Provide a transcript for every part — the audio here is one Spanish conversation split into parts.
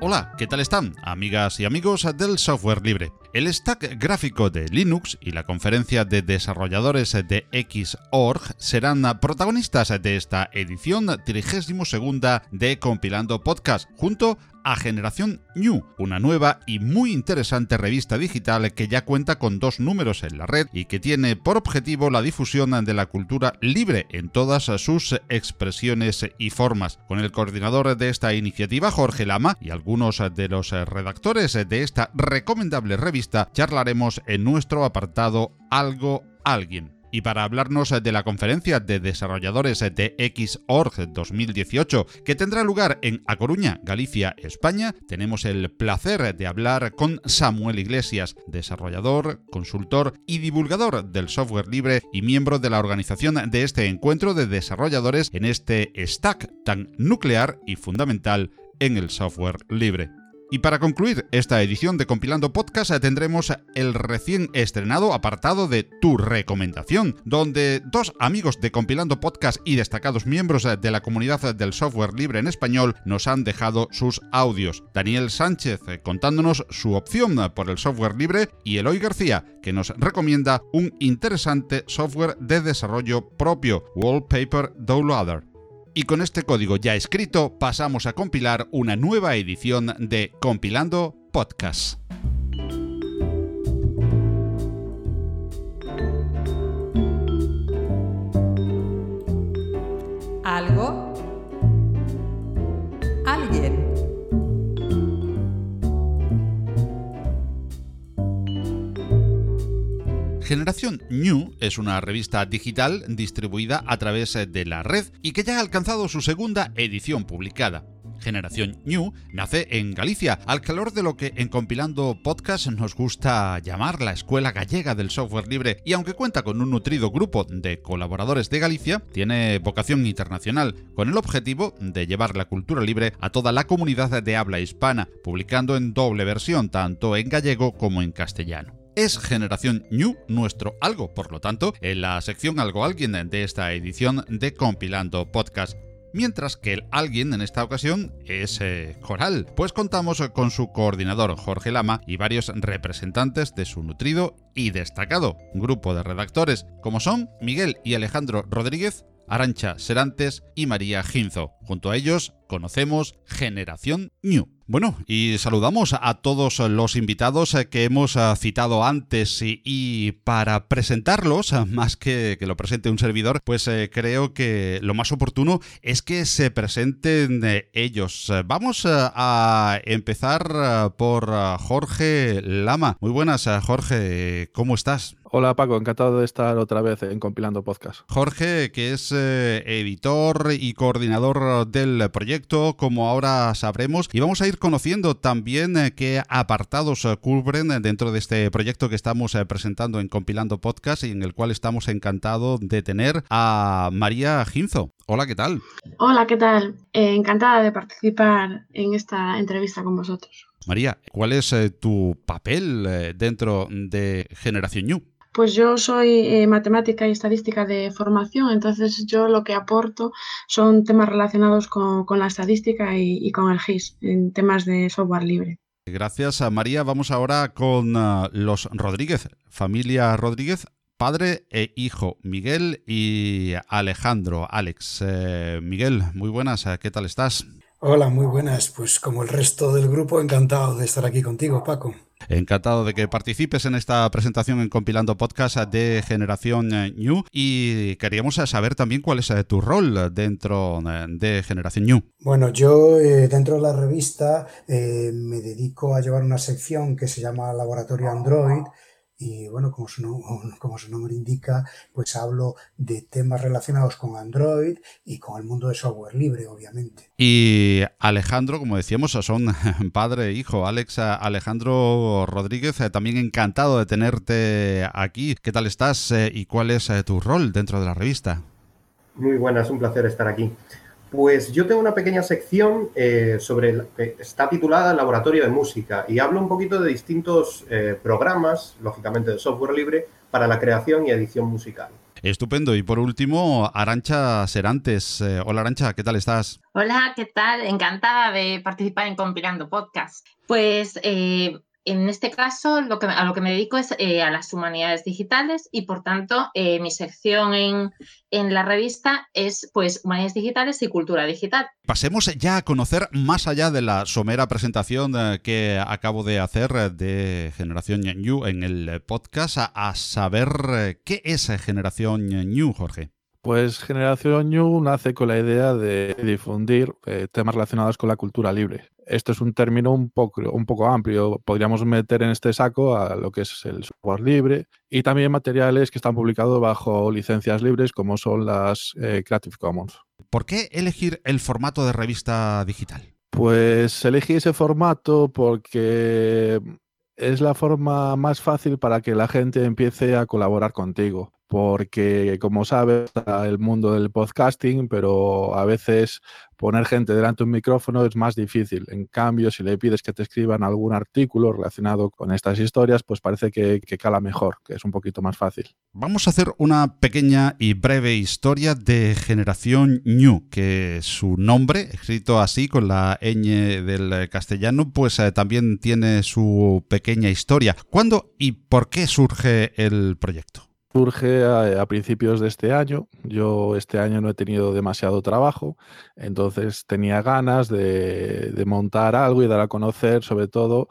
Hola, ¿qué tal están, amigas y amigos del software libre? El stack gráfico de Linux y la conferencia de desarrolladores de Xorg serán protagonistas de esta edición 32 de Compilando Podcast, junto a Generación New, una nueva y muy interesante revista digital que ya cuenta con dos números en la red y que tiene por objetivo la difusión de la cultura libre en todas sus expresiones y formas. Con el coordinador de esta iniciativa, Jorge Lama, y algunos de los redactores de esta recomendable revista, charlaremos en nuestro apartado Algo Alguien. Y para hablarnos de la conferencia de desarrolladores de Xorg 2018 que tendrá lugar en A Coruña, Galicia, España, tenemos el placer de hablar con Samuel Iglesias, desarrollador, consultor y divulgador del software libre y miembro de la organización de este encuentro de desarrolladores en este stack tan nuclear y fundamental en el software libre. Y para concluir esta edición de Compilando Podcast tendremos el recién estrenado apartado de Tu Recomendación, donde dos amigos de Compilando Podcast y destacados miembros de la comunidad del software libre en español nos han dejado sus audios. Daniel Sánchez eh, contándonos su opción por el software libre y Eloy García que nos recomienda un interesante software de desarrollo propio, Wallpaper Downloader. Y con este código ya escrito pasamos a compilar una nueva edición de Compilando Podcast. Algo. Generación New es una revista digital distribuida a través de la red y que ya ha alcanzado su segunda edición publicada. Generación New nace en Galicia, al calor de lo que en Compilando Podcast nos gusta llamar la Escuela Gallega del Software Libre y aunque cuenta con un nutrido grupo de colaboradores de Galicia, tiene vocación internacional, con el objetivo de llevar la cultura libre a toda la comunidad de habla hispana, publicando en doble versión tanto en gallego como en castellano es Generación New nuestro algo. Por lo tanto, en la sección Algo Alguien de esta edición de Compilando Podcast mientras que el alguien en esta ocasión es eh, Coral, pues contamos con su coordinador Jorge Lama y varios representantes de su nutrido y destacado grupo de redactores, como son Miguel y Alejandro Rodríguez, Arancha Serantes y María Ginzo. Junto a ellos conocemos Generación New. Bueno, y saludamos a todos los invitados que hemos eh, citado antes y, para presentarlos, eh, más que que lo presente un servidor, pues eh, creo que lo más oportuno es que se presenten ellos. Vamos a empezar por Jorge Lama. Muy buenas, Jorge, ¿cómo estás? Hola Paco, encantado de estar otra vez en Compilando Podcast. Jorge, que es editor y coordinador del proyecto, como ahora sabremos, y vamos a ir conociendo también eh, qué apartados eh, cubren dentro de este proyecto que estamos eh, presentando en Compilando Podcast y en el cual estamos encantados de tener a María Ginzo. Hola, ¿qué tal? Hola, ¿qué tal? encantada de participar en esta entrevista con vosotros. María, ¿cuál es tu papel dentro de Generación New? Pues yo soy eh, matemática y estadística de formación, entonces yo lo que aporto son temas relacionados con, la estadística y, con el GIS, en temas de software libre. Gracias a María. Vamos ahora con ah, los Rodríguez, familia Rodríguez, padre e hijo, Miguel y Alejandro, Alex. Eh, Miguel, muy buenas, ¿qué tal estás? Hola, muy buenas. Pues como el resto del grupo, encantado de estar aquí contigo, Paco. Encantado de que participes en esta presentación en Compilando Podcast de Generación New y queríamos saber también cuál es eh, tu rol dentro eh, de Generación New. Bueno, yo eh, dentro de la revista me dedico a llevar una sección que se llama Laboratorio Android y bueno, como su, como su nombre indica, pues hablo de temas relacionados con Android y con el mundo de software libre, obviamente. Y Alejandro, como decíamos, son padre e hijo. Alex Alejandro Rodríguez, eh, también encantado de tenerte aquí. ¿Qué tal estás eh, y cuál es eh, tu rol dentro de la revista? Muy buenas, un placer estar aquí. Pues yo tengo una pequeña sección eh, sobre, está titulada Laboratorio de Música y hablo un poquito de distintos eh, programas, lógicamente de software libre, para la creación y edición musical. Estupendo. Y por último, Arancha Serantes. Eh, hola Arancha, ¿qué tal estás? Hola, ¿qué tal? Encantada de participar en Compilando Podcast. Pues en este caso, lo que, a lo que me dedico es eh, a las humanidades digitales y, por tanto, eh, mi sección en, en, la revista es pues humanidades digitales y cultura digital. Pasemos ya a conocer más allá de la somera presentación eh, que acabo de hacer de Generación New en el podcast, a, a saber qué es Generación New, Jorge. Pues Generación New nace con la idea de difundir temas relacionados con la cultura libre esto es un término un poco, un poco amplio. Podríamos meter en este saco a lo que es el software libre y también materiales que están publicados bajo licencias libres como son las eh, Creative Commons. ¿Por qué elegir el formato de revista digital? Pues elegí ese formato porque es la forma más fácil para que la gente empiece a colaborar contigo porque como sabes el mundo del podcasting, pero a veces poner gente delante de un micrófono es más difícil. En cambio, si le pides que te escriban algún artículo relacionado con estas historias, pues parece que, que cala mejor, que es un poquito más fácil. Vamos a hacer una pequeña y breve historia de Generación New, que su nombre, escrito así con la ñ del castellano, pues eh, también tiene su pequeña historia. ¿Cuándo y por qué surge el proyecto? Surge a, principios de este año. Yo este año no he tenido demasiado trabajo, entonces tenía ganas de, de montar algo y dar a conocer sobre todo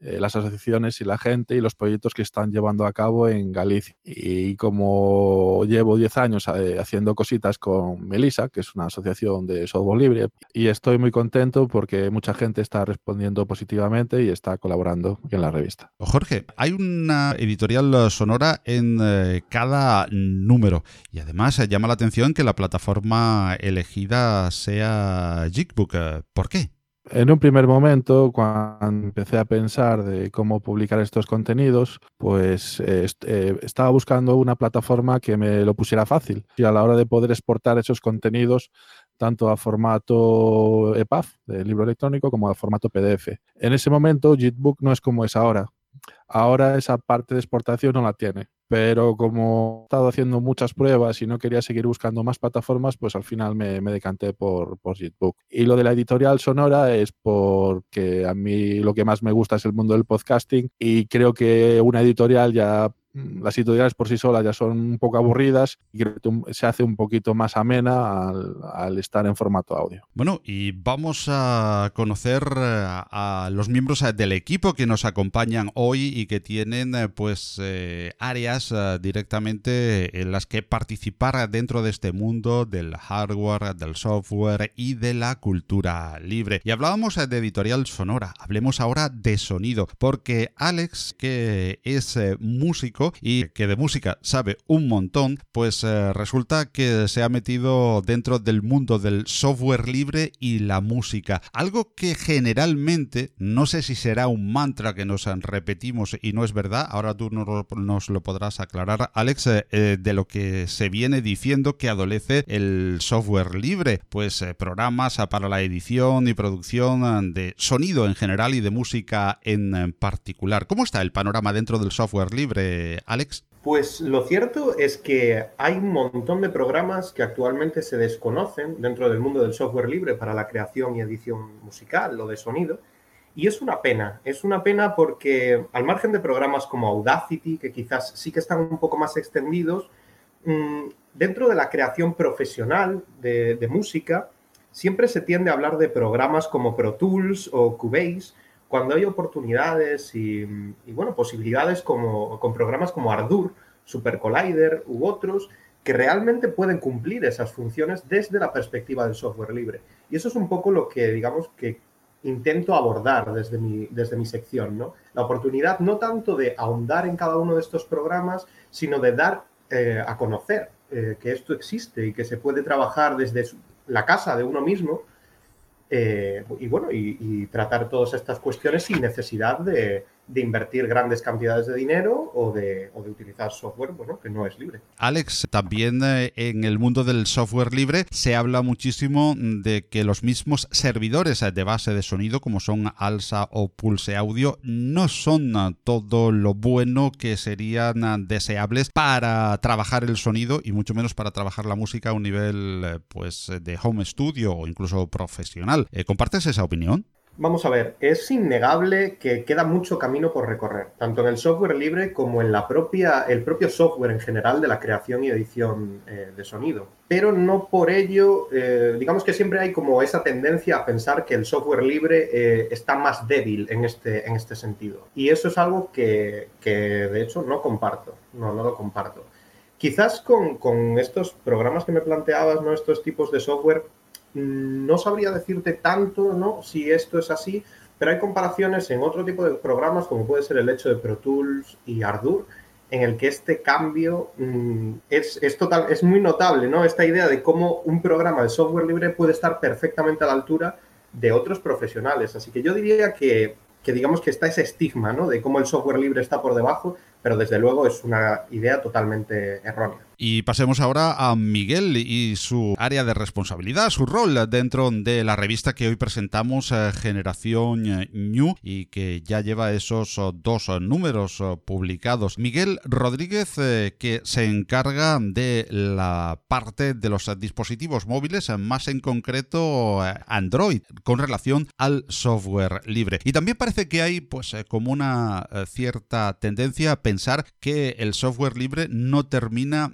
eh, las asociaciones y la gente y los proyectos que están llevando a cabo en Galicia. Y como llevo 10 años eh, haciendo cositas con Melisa, que es una asociación de software libre, y estoy muy contento porque mucha gente está respondiendo positivamente y está colaborando en la revista. Jorge, hay una editorial sonora en eh, cada número y además llama la atención que la plataforma elegida sea Jigbook. ¿Por qué? En un primer momento, cuando empecé a pensar de cómo publicar estos contenidos, pues eh, eh, estaba buscando una plataforma que me lo pusiera fácil y a la hora de poder exportar esos contenidos tanto a formato EPUB, de libro electrónico, como a formato PDF. En ese momento, Jitbook no es como es ahora. Ahora esa parte de exportación no la tiene pero como he estado haciendo muchas pruebas y no quería seguir buscando más plataformas, pues al final me, decanté por, por Jitbook. Y lo de la editorial sonora es porque a mí lo que más me gusta es el mundo del podcasting y creo que una editorial ya las editoriales por sí solas ya son un poco aburridas y se hace un poquito más amena al, estar en formato audio. Bueno, y vamos a conocer eh, a, los miembros eh, del equipo que nos acompañan hoy y que tienen eh, pues áreas directamente en las que participar dentro de este mundo del hardware, del software y de la cultura libre. Y hablábamos de editorial sonora, hablemos ahora de sonido, porque Alex, que es músico, y que de música sabe un montón, pues eh, resulta que se ha metido dentro del mundo del software libre y la música. Algo que generalmente, no sé si será un mantra que nos repetimos y no es verdad, ahora tú nos lo podrás aclarar, Alex, eh, eh, de lo que se viene diciendo que adolece el software libre, pues programas para la edición y producción de sonido en general y de música en particular. ¿Cómo está el panorama dentro del software libre, Alex? Pues lo cierto es que hay un montón de programas que actualmente se desconocen dentro del mundo del software libre para la creación y edición musical o de sonido. Y es una pena, es una pena porque al margen de programas como Audacity, que quizás sí que están un poco más extendidos, mm, dentro de la creación profesional de, de música, siempre se tiende a hablar de programas como Pro Tools o Cubase, cuando hay oportunidades y, bueno, posibilidades como, con programas como Ardour, Super Collider u otros que realmente pueden cumplir esas funciones desde la perspectiva del software libre. Y eso es un poco lo que, digamos, que intento abordar desde mi, desde mi sección, ¿no? La oportunidad no tanto de ahondar en cada uno de estos programas, sino de dar eh, a conocer eh, que esto existe y que se puede trabajar desde la casa de uno mismo eh, y bueno, y, tratar todas estas cuestiones sin necesidad de, invertir grandes cantidades de dinero o de, utilizar software bueno, que no es libre. Alex, también eh, en el mundo del software libre se habla muchísimo de que los mismos servidores de base de sonido, como son ALSA o Pulse Audio, no son todo lo bueno que serían deseables para trabajar el sonido y mucho menos para trabajar la música a un nivel eh, pues de home studio o incluso profesional. Eh, ¿Compartes esa opinión? Vamos a ver, es innegable que queda mucho camino por recorrer, tanto en el software libre como en la propia, el propio software en general de la creación y edición eh, de sonido. Pero no por ello, eh, digamos que siempre hay como esa tendencia a pensar que el software libre está más débil en este, en este sentido. Y eso es algo que, de hecho no comparto, no, no lo comparto. Quizás con, con estos programas que me planteabas, ¿no? estos tipos de software, no sabría decirte tanto, ¿no? Si esto es así, pero hay comparaciones en otro tipo de programas, como puede ser el hecho de Pro Tools y Ardour, en el que este cambio mm, es, total, es muy notable, ¿no? Esta idea de cómo un programa de software libre puede estar perfectamente a la altura de otros profesionales. Así que yo diría que, que digamos que está ese estigma, ¿no? De cómo el software libre está por debajo, pero desde luego es una idea totalmente errónea. Y pasemos ahora a Miguel y su área de responsabilidad, su rol dentro de la revista que hoy presentamos, eh, Generación New, y que ya lleva esos oh, dos números oh, publicados. Miguel Rodríguez, eh, que se encarga de la parte de los dispositivos móviles, más en concreto eh, Android, con relación al software libre. Y también parece que hay pues como una cierta tendencia a pensar que el software libre no termina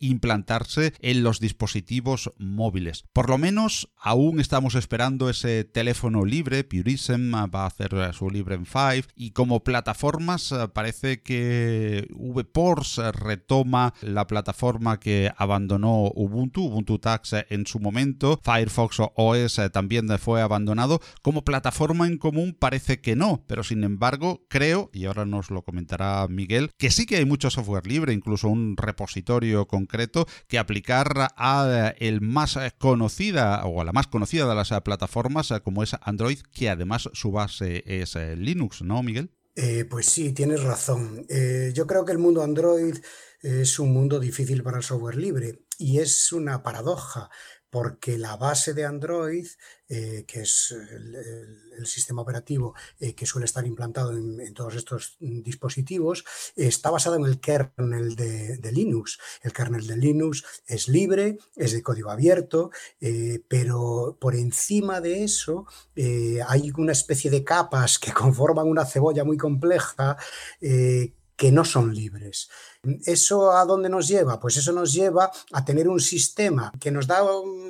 implantarse en los dispositivos móviles. Por lo menos aún estamos esperando ese teléfono libre, Purism va a hacer su libre en 5 y como plataformas eh, parece que VPorts retoma la plataforma que abandonó Ubuntu, Ubuntu Tax en su momento, Firefox OS también fue abandonado, como plataforma en común parece que no, pero sin embargo creo, y ahora nos lo comentará Miguel, que sí que hay mucho software libre, incluso un repositorio concreto que aplicar a eh, el más conocida o a la más conocida de las eh, plataformas eh, como es Android, que además su base es Linux, ¿no, Miguel? pues sí, tienes razón. yo creo que el mundo Android es un mundo difícil para el software libre y es una paradoja porque la base de Android, eh, que es el, sistema operativo eh, que suele estar implantado en, todos estos dispositivos, está basado en el kernel de, Linux. El kernel de Linux es libre, es de código abierto, eh, pero por encima de eso hay una especie de capas que conforman una cebolla muy compleja que no son libres. ¿Eso a dónde nos lleva? Pues eso nos lleva a tener un sistema que nos da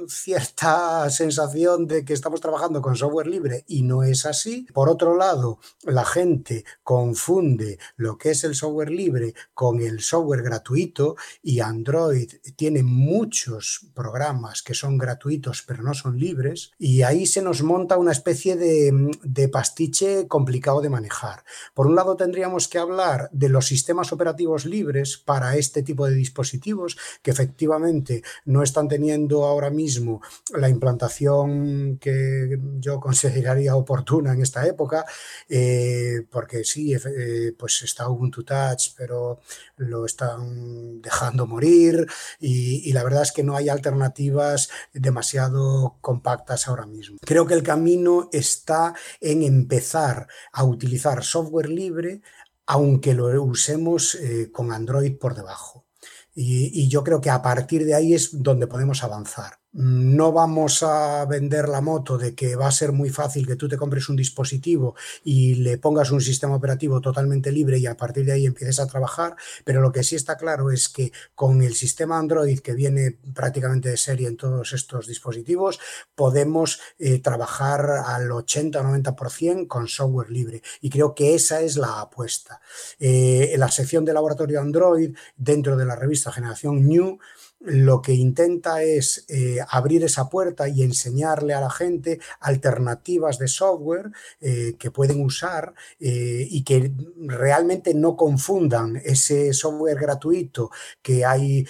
cierta sensación de que estamos trabajando con software libre y no es así. Por otro lado, la gente confunde lo que es el software libre con el software gratuito y Android tiene muchos programas que son gratuitos pero no son libres y ahí se nos monta una especie de, de pastiche complicado de manejar. Por un lado tendríamos que hablar de los sistemas operativos libres para este tipo de dispositivos que efectivamente no están teniendo ahora mismo la implantación que yo consideraría oportuna en esta época, eh, porque sí, eh, pues está Ubuntu Touch, pero lo están dejando morir y, y la verdad es que no hay alternativas demasiado compactas ahora mismo. Creo que el camino está en empezar a utilizar software libre aunque lo usemos eh, con Android por debajo. y, yo creo que a partir de ahí es donde podemos avanzar no vamos a vender la moto de que va a ser muy fácil que tú te compres un dispositivo y le pongas un sistema operativo totalmente libre y a partir de ahí empieces a trabajar, pero lo que sí está claro es que con el sistema Android que viene prácticamente de serie en todos estos dispositivos, podemos eh, trabajar al 80 o 90% con software libre y creo que esa es la apuesta. Eh, en la sección de laboratorio Android, dentro de la revista Generación New, lo que intenta es eh, abrir esa puerta y enseñarle a la gente alternativas de software eh, que pueden usar eh, y que realmente no confundan ese software gratuito que hay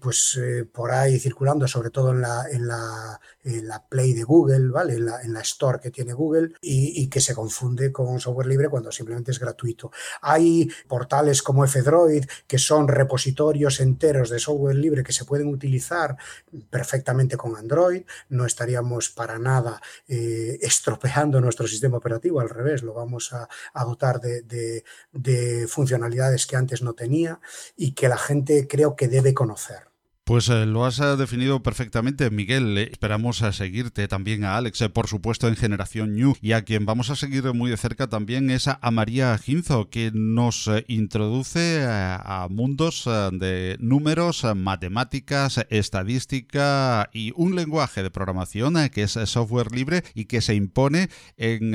pues, por ahí circulando, sobre todo en la, en la, la Play de Google, ¿vale? En la, Store que tiene Google y, que se confunde con software libre cuando simplemente es gratuito. Hay portales como F-Droid que son repositorios enteros de software libre que se pueden utilizar perfectamente con Android, no estaríamos para nada eh, estropeando nuestro sistema operativo, al revés, lo vamos a, dotar de funcionalidades que antes no tenía y que la gente creo que debe conocer. Pues eh, lo has eh, definido perfectamente, Miguel. Eh, esperamos a seguirte también a Alex, por supuesto, en Generación New. Y a quien vamos a seguir muy de cerca también es a, María Ginzo, que nos introduce a, mundos de números, matemáticas, estadística y un lenguaje de programación que es software libre y que se impone en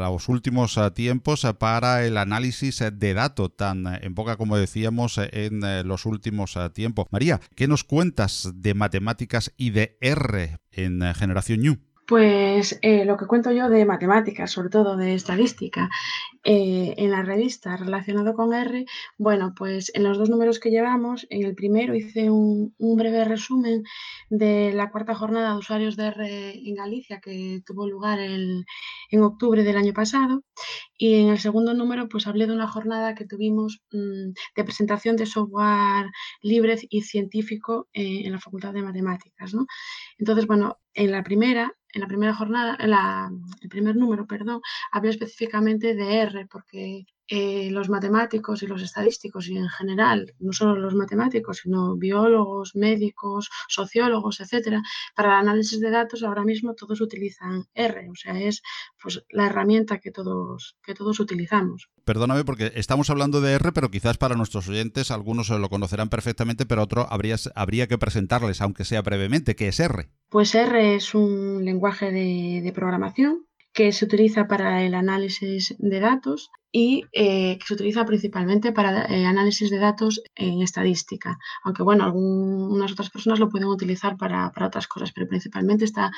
los últimos tiempos para el análisis de datos, tan en boca como decíamos en los últimos tiempos. María, ¿Qué nos cuentas de matemáticas y de R en eh, Generación New? Pues eh, lo que cuento yo de matemáticas, sobre todo de estadística, eh, en la revista relacionado con R, bueno, pues en los dos números que llevamos, en el primero hice un, breve resumen de la cuarta jornada de usuarios de R en Galicia que tuvo lugar en octubre del año pasado y en el segundo número pues hablé de una jornada que tuvimos mm, de presentación de software libre y científico eh, en la Facultad de Matemáticas. Entonces, bueno, en la primera en la primera jornada, en el primer número, perdón, hablé específicamente de R, porque eh, los matemáticos y los estadísticos y en general, no solo los matemáticos, sino biólogos, médicos, sociólogos, etcétera, para el análisis de datos ahora mismo todos utilizan R, o sea, es pues la herramienta que todos, que todos utilizamos. Perdóname porque estamos hablando de R, pero quizás para nuestros oyentes algunos lo conocerán perfectamente, pero otro habría, habría que presentarles, aunque sea brevemente, ¿qué es R? Pues R es un lenguaje de, de programación que se utiliza para el análisis de datos y eh, que se utiliza principalmente para eh, análisis de datos en estadística. Aunque bueno, algunas otras personas lo pueden utilizar para, otras cosas, pero principalmente está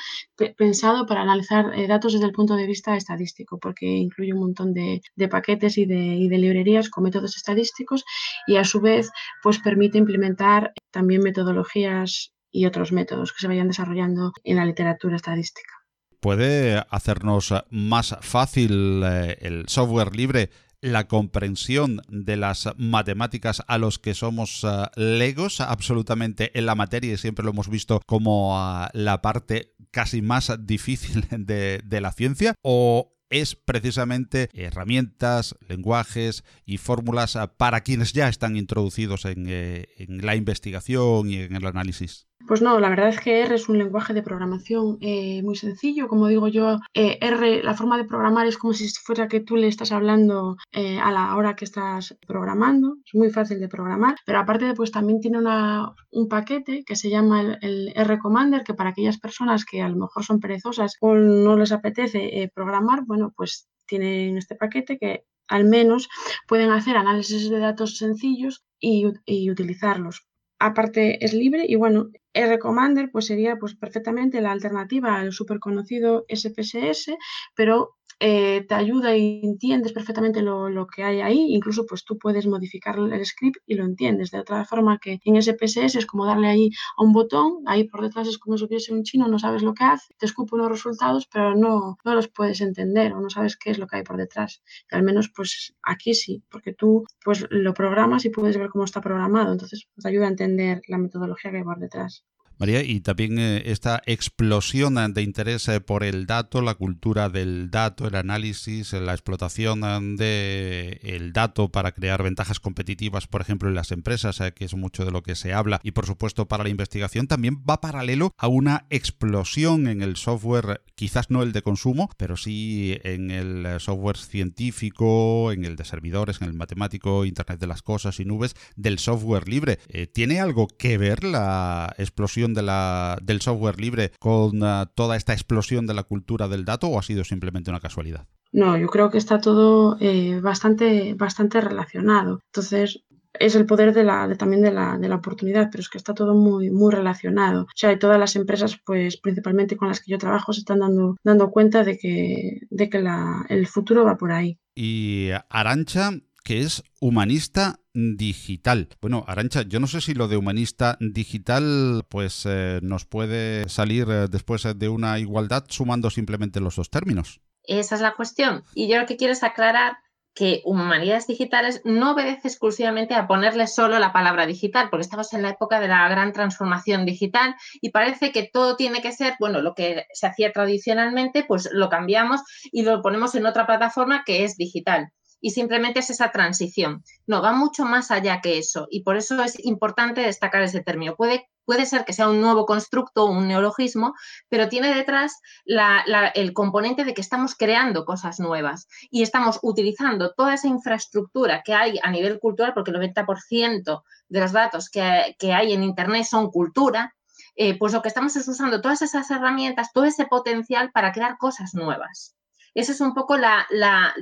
pensado para analizar eh, datos desde el punto de vista estadístico, porque incluye un montón de, paquetes y de, y de, librerías con métodos estadísticos y a su vez pues permite implementar también metodologías y otros métodos que se vayan desarrollando en la literatura estadística puede hacernos más fácil eh, el software libre la comprensión de las matemáticas a los que somos eh, legos absolutamente en la materia y siempre lo hemos visto como ah, la parte casi más difícil de, la ciencia o es precisamente herramientas, lenguajes y fórmulas ah, para quienes ya están introducidos en eh, la investigación y en el análisis. Pues no, la verdad es que R es un lenguaje de programación eh, muy sencillo. Como digo yo, eh, R, la forma de programar es como si fuera que tú le estás hablando eh, a la hora que estás programando. Es muy fácil de programar, pero aparte pues también tiene una, un paquete que se llama el, R Commander, que para aquellas personas que a lo mejor son perezosas o no les apetece programar, bueno, pues tienen este paquete que al menos pueden hacer análisis de datos sencillos y utilizarlos aparte es libre y bueno, R Commander pues sería pues perfectamente la alternativa al súper conocido SPSS, pero eh, te ayuda y entiendes perfectamente lo, que hay ahí, incluso pues tú puedes modificar el script y lo entiendes, de otra forma que en SPSS es como darle ahí a un botón, ahí por detrás es como si hubiese un chino, no sabes lo que hace, te escupe unos resultados, pero no, no los puedes entender o no sabes qué es lo que hay por detrás. Y al menos pues aquí sí, porque tú pues lo programas y puedes ver cómo está programado, entonces te ayuda a entender la metodología que hay por detrás. María, y también eh, esta explosión de interés eh, por el dato, la cultura del dato, el análisis, la explotación del el dato para crear ventajas competitivas, por ejemplo, en las empresas, eh, que es mucho de lo que se habla, y por supuesto para la investigación, también va paralelo a una explosión en el software, quizás no el de consumo, pero sí en el software científico, en el de servidores, en el matemático, Internet de las Cosas y nubes, del software libre. ¿Tiene algo que ver la explosión? De la, del software libre con uh, toda esta explosión de la cultura del dato o ha sido simplemente una casualidad? No, yo creo que está todo eh, bastante, bastante relacionado. Entonces, es el poder de la, también de la, de la, oportunidad, pero es que está todo muy, muy relacionado. O sea, todas las empresas, pues principalmente con las que yo trabajo, se están dando, dando cuenta de que, de que la, el futuro va por ahí. Y Arancha, que es humanista digital. Bueno, Arancha, yo no sé si lo de humanista digital pues eh, nos puede salir eh, después de una igualdad sumando simplemente los dos términos. Esa es la cuestión. Y yo lo que quiero es aclarar que humanidades digitales no obedece exclusivamente a ponerle solo la palabra digital, porque estamos en la época de la gran transformación digital y parece que todo tiene que ser, bueno, lo que se hacía tradicionalmente, pues lo cambiamos y lo ponemos en otra plataforma que es digital y simplemente es esa transición. No, va mucho más allá que eso y por eso es importante destacar ese término. Puede, puede ser que sea un nuevo constructo, un neologismo, pero tiene detrás el componente de que estamos creando cosas nuevas y estamos utilizando toda esa infraestructura que hay a nivel cultural, porque el 90% de los datos que, hay en Internet son cultura, eh, pues lo que estamos es usando todas esas herramientas, todo ese potencial para crear cosas nuevas. Esa es un poco la,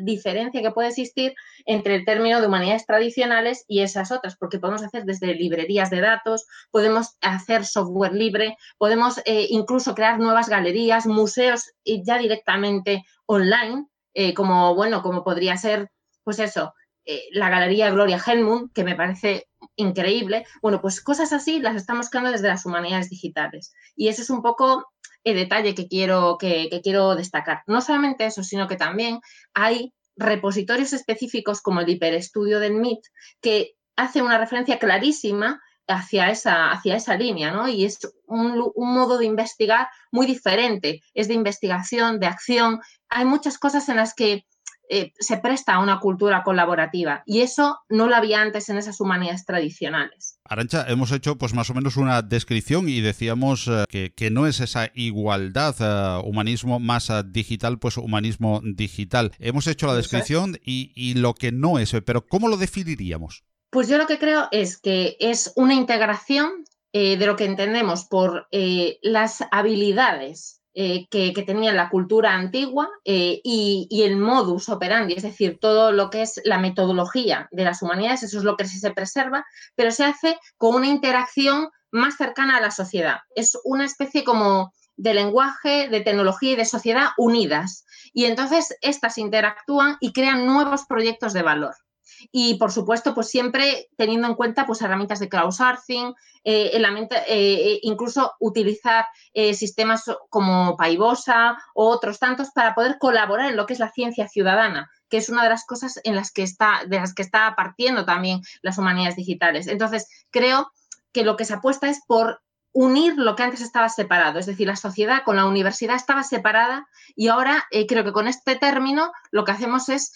diferencia que puede existir entre el término de humanidades tradicionales y esas otras, porque podemos hacer desde librerías de datos, podemos hacer software libre, podemos eh, incluso crear nuevas galerías, museos ya directamente online, eh, como bueno, como podría ser, pues eso, eh, la galería Gloria Helmund, que me parece increíble. Bueno, pues cosas así las estamos creando desde las humanidades digitales. Y eso es un poco el detalle que quiero, que, quiero destacar. No solamente eso, sino que también hay repositorios específicos como el hiperestudio del MIT que hace una referencia clarísima hacia esa, hacia esa línea, ¿no? Y es un, un, modo de investigar muy diferente, es de investigación, de acción. Hay muchas cosas en las que eh, se presta a una cultura colaborativa y eso no lo había antes en esas humanidades tradicionales. Arancha, hemos hecho pues más o menos una descripción y decíamos eh, que, no es esa igualdad, eh, humanismo más digital, pues humanismo digital. Hemos hecho la descripción y, lo que no es, pero ¿cómo lo definiríamos? Pues yo lo que creo es que es una integración de lo que entendemos por las habilidades eh, que, tenía la cultura antigua eh, y, el modus operandi, es decir, todo lo que es la metodología de las humanidades, eso es lo que se preserva, pero se hace con una interacción más cercana a la sociedad. Es una especie como de lenguaje, de tecnología y de sociedad unidas. Y entonces estas interactúan y crean nuevos proyectos de valor y por supuesto, pues siempre teniendo en cuenta pues herramientas de crowdsourcing, eh, eh, incluso utilizar eh, sistemas como Paibosa o otros tantos para poder colaborar en lo que es la ciencia ciudadana que es una de las cosas en las que está, de las que está partiendo también las humanidades digitales. Entonces, creo que lo que se apuesta es por unir lo que antes estaba separado, es decir, la sociedad con la universidad estaba separada y ahora creo que con este término lo que hacemos es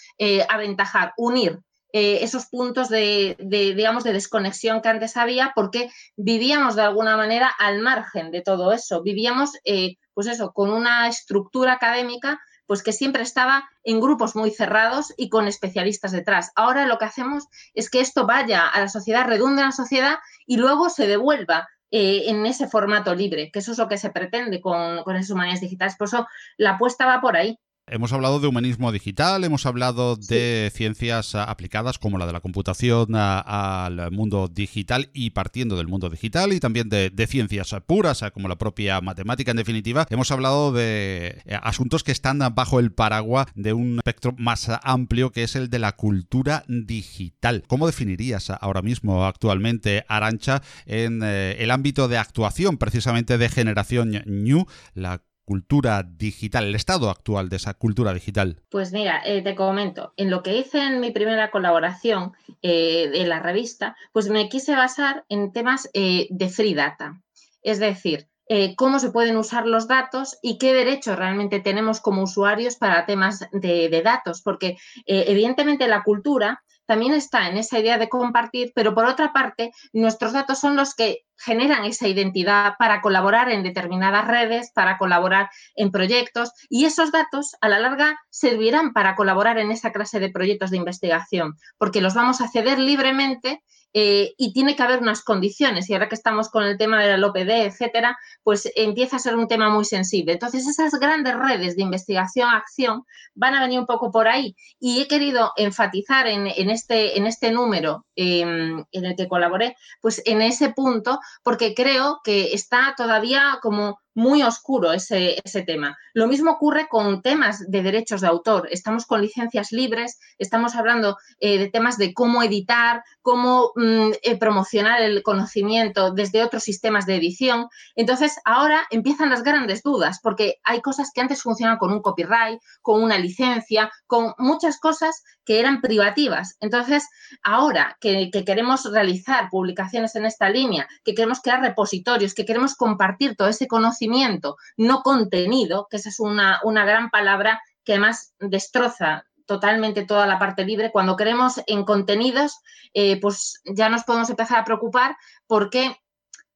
aventajar, unir eh, esos puntos de, digamos, de desconexión que antes había, porque vivíamos de alguna manera al margen de todo eso. Vivíamos, eh, pues eso, con una estructura académica pues que siempre estaba en grupos muy cerrados y con especialistas detrás. Ahora lo que hacemos es que esto vaya a la sociedad, redunde en la sociedad y luego se devuelva eh, en ese formato libre, que eso es lo que se pretende con, con esas humanidades digitales. Por eso la apuesta va por ahí. Hemos hablado de humanismo digital, hemos hablado de ciencias aplicadas como la de la computación al mundo digital y partiendo del mundo digital y también de, ciencias puras como la propia matemática en definitiva. Hemos hablado de eh, asuntos que están bajo el paraguas de un espectro más amplio que es el de la cultura digital. ¿Cómo definirías ahora mismo actualmente Arancha en eh, el ámbito de actuación precisamente de generación New, la cultura digital, el estado actual de esa cultura digital? Pues mira, eh, te comento, en lo que hice en mi primera colaboración eh, en la revista, pues me quise basar en temas eh, de free data, es decir, cómo se pueden usar los datos y qué derechos realmente tenemos como usuarios para temas de, de datos, porque evidentemente la cultura también está en esa idea de compartir, pero por otra parte, nuestros datos son los que generan esa identidad para colaborar en determinadas redes, para colaborar en proyectos y esos datos a la larga servirán para colaborar en esa clase de proyectos de investigación, porque los vamos a ceder libremente eh, y tiene que haber unas condiciones. Y ahora que estamos con el tema de la OPD, etcétera, pues empieza a ser un tema muy sensible. Entonces, esas grandes redes de investigación-acción van a venir un poco por ahí. Y he querido enfatizar en, este, en este número em, en el que colaboré, pues en ese punto, porque creo que está todavía como muy oscuro ese, ese, tema. Lo mismo ocurre con temas de derechos de autor. Estamos con licencias libres, estamos hablando eh, de temas de cómo editar, cómo mm, eh, promocionar el conocimiento desde otros sistemas de edición. Entonces, ahora empiezan las grandes dudas, porque hay cosas que antes funcionaban con un copyright, con una licencia, con muchas cosas que eran privativas. Entonces, ahora que, queremos realizar publicaciones en esta línea, que queremos crear repositorios, que queremos compartir todo ese conocimiento, no contenido, que esa es una, una gran palabra que además destroza totalmente toda la parte libre. Cuando queremos en contenidos, eh, pues ya nos podemos empezar a preocupar porque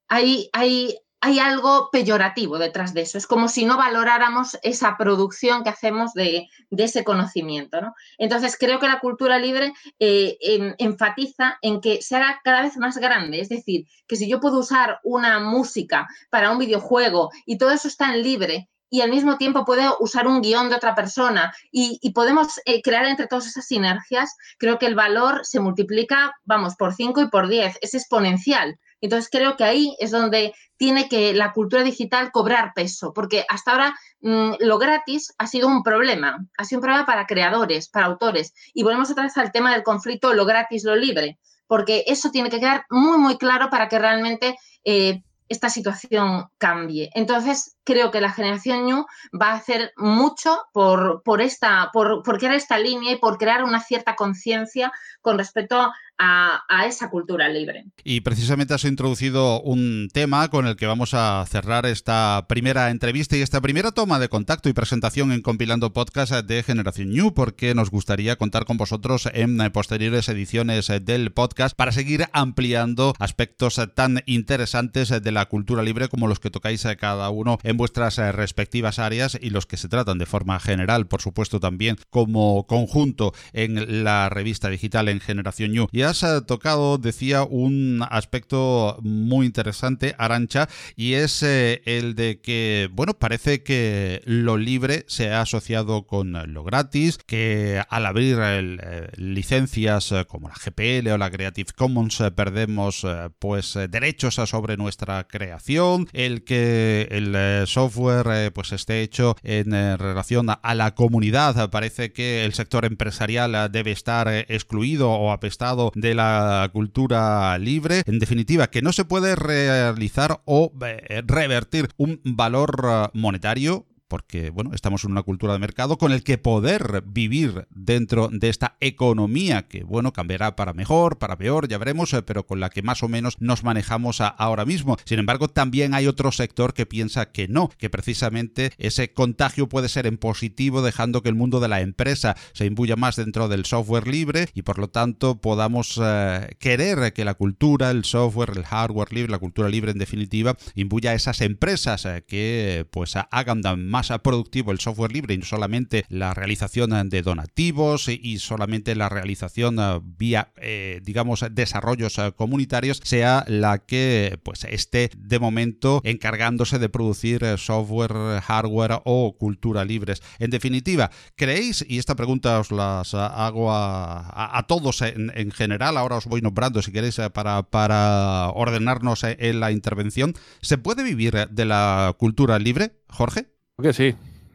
hay, hay, hay algo peyorativo detrás de eso. Es como si no valoráramos esa producción que hacemos de, ese conocimiento. ¿no? Entonces, creo que la cultura libre eh, enfatiza en que se haga cada vez más grande. Es decir, que si yo puedo usar una música para un videojuego y todo eso está en libre y al mismo tiempo puedo usar un guion de otra persona y, podemos eh, crear entre todas esas sinergias, creo que el valor se multiplica, vamos, por 5 y por 10, es exponencial. Entonces creo que ahí es donde tiene que la cultura digital cobrar peso, porque hasta ahora mm, lo gratis ha sido un problema, ha sido un problema para creadores, para autores. Y volvemos otra vez al tema del conflicto, lo gratis, lo libre, porque eso tiene que quedar muy, muy claro para que realmente eh, esta situación cambie. Entonces, creo que la generación New va a hacer mucho por, por, esta, por, por crear esta línea y por crear una cierta conciencia con respecto a, esa cultura libre. Y precisamente has introducido un tema con el que vamos a cerrar esta primera entrevista y esta primera toma de contacto y presentación en Compilando Podcast de Generación New, porque nos gustaría contar con vosotros en posteriores ediciones del podcast para seguir ampliando aspectos tan interesantes de la cultura libre como los que tocáis a cada uno en vuestras respectivas áreas y los que se tratan de forma general, por supuesto también como conjunto en la revista digital en Generación New. Y has eh, tocado, decía, un aspecto muy interesante, Arancha, y es eh, el de que, bueno, parece que lo libre se ha asociado con lo gratis, que al abrir eh, licencias como la GPL o la Creative Commons perdemos pues derechos sobre nuestra creación, el que el software pues esté hecho en relación a la comunidad, parece que el sector empresarial debe estar excluido o apestado de la cultura libre. En definitiva, que no se puede realizar o eh, revertir un valor eh, monetario porque bueno, estamos en una cultura de mercado con el que poder vivir dentro de esta economía que bueno, cambiará para mejor, para peor, ya veremos, eh, pero con la que más o menos nos manejamos ahora mismo. Sin embargo, también hay otro sector que piensa que no, que precisamente ese contagio puede ser en positivo, dejando que el mundo de la empresa se imbuya más dentro del software libre y por lo tanto podamos eh, querer que la cultura, el software, el hardware libre, la cultura libre en definitiva, imbuya a esas empresas eh, que pues hagan más más productivo el software libre y no solamente la realización de donativos y solamente la realización eh, vía, eh, digamos, desarrollos eh, comunitarios, sea la que pues esté de momento encargándose de producir software, hardware o cultura libres. En definitiva, ¿creéis, y esta pregunta os las hago a, todos en, general, ahora os voy nombrando si queréis para, para ordenarnos en la intervención, ¿se puede vivir de la cultura libre, Jorge? Que sí,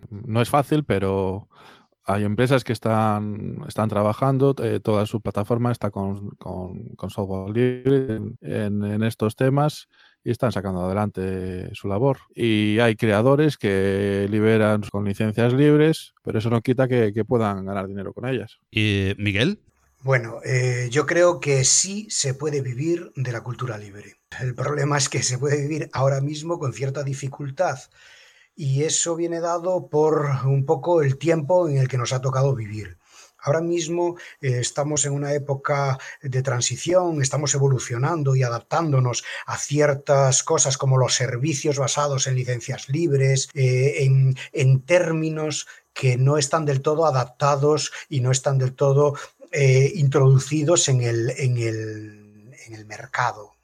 no es fácil, pero hay empresas que están, están trabajando, eh, toda su plataforma está con, software libre en, estos temas y están sacando adelante su labor. Y hay creadores que liberan con licencias libres, pero eso no quita que, puedan ganar dinero con ellas. ¿Y Miguel? Bueno, eh, yo creo que sí se puede vivir de la cultura libre. El problema es que se puede vivir ahora mismo con cierta dificultad y eso viene dado por un poco el tiempo en el que nos ha tocado vivir. Ahora mismo eh, estamos en una época de transición, estamos evolucionando y adaptándonos a ciertas cosas como los servicios basados en licencias libres, eh, en, en términos que no están del todo adaptados y no están del todo eh, introducidos en el, en el, en el mercado.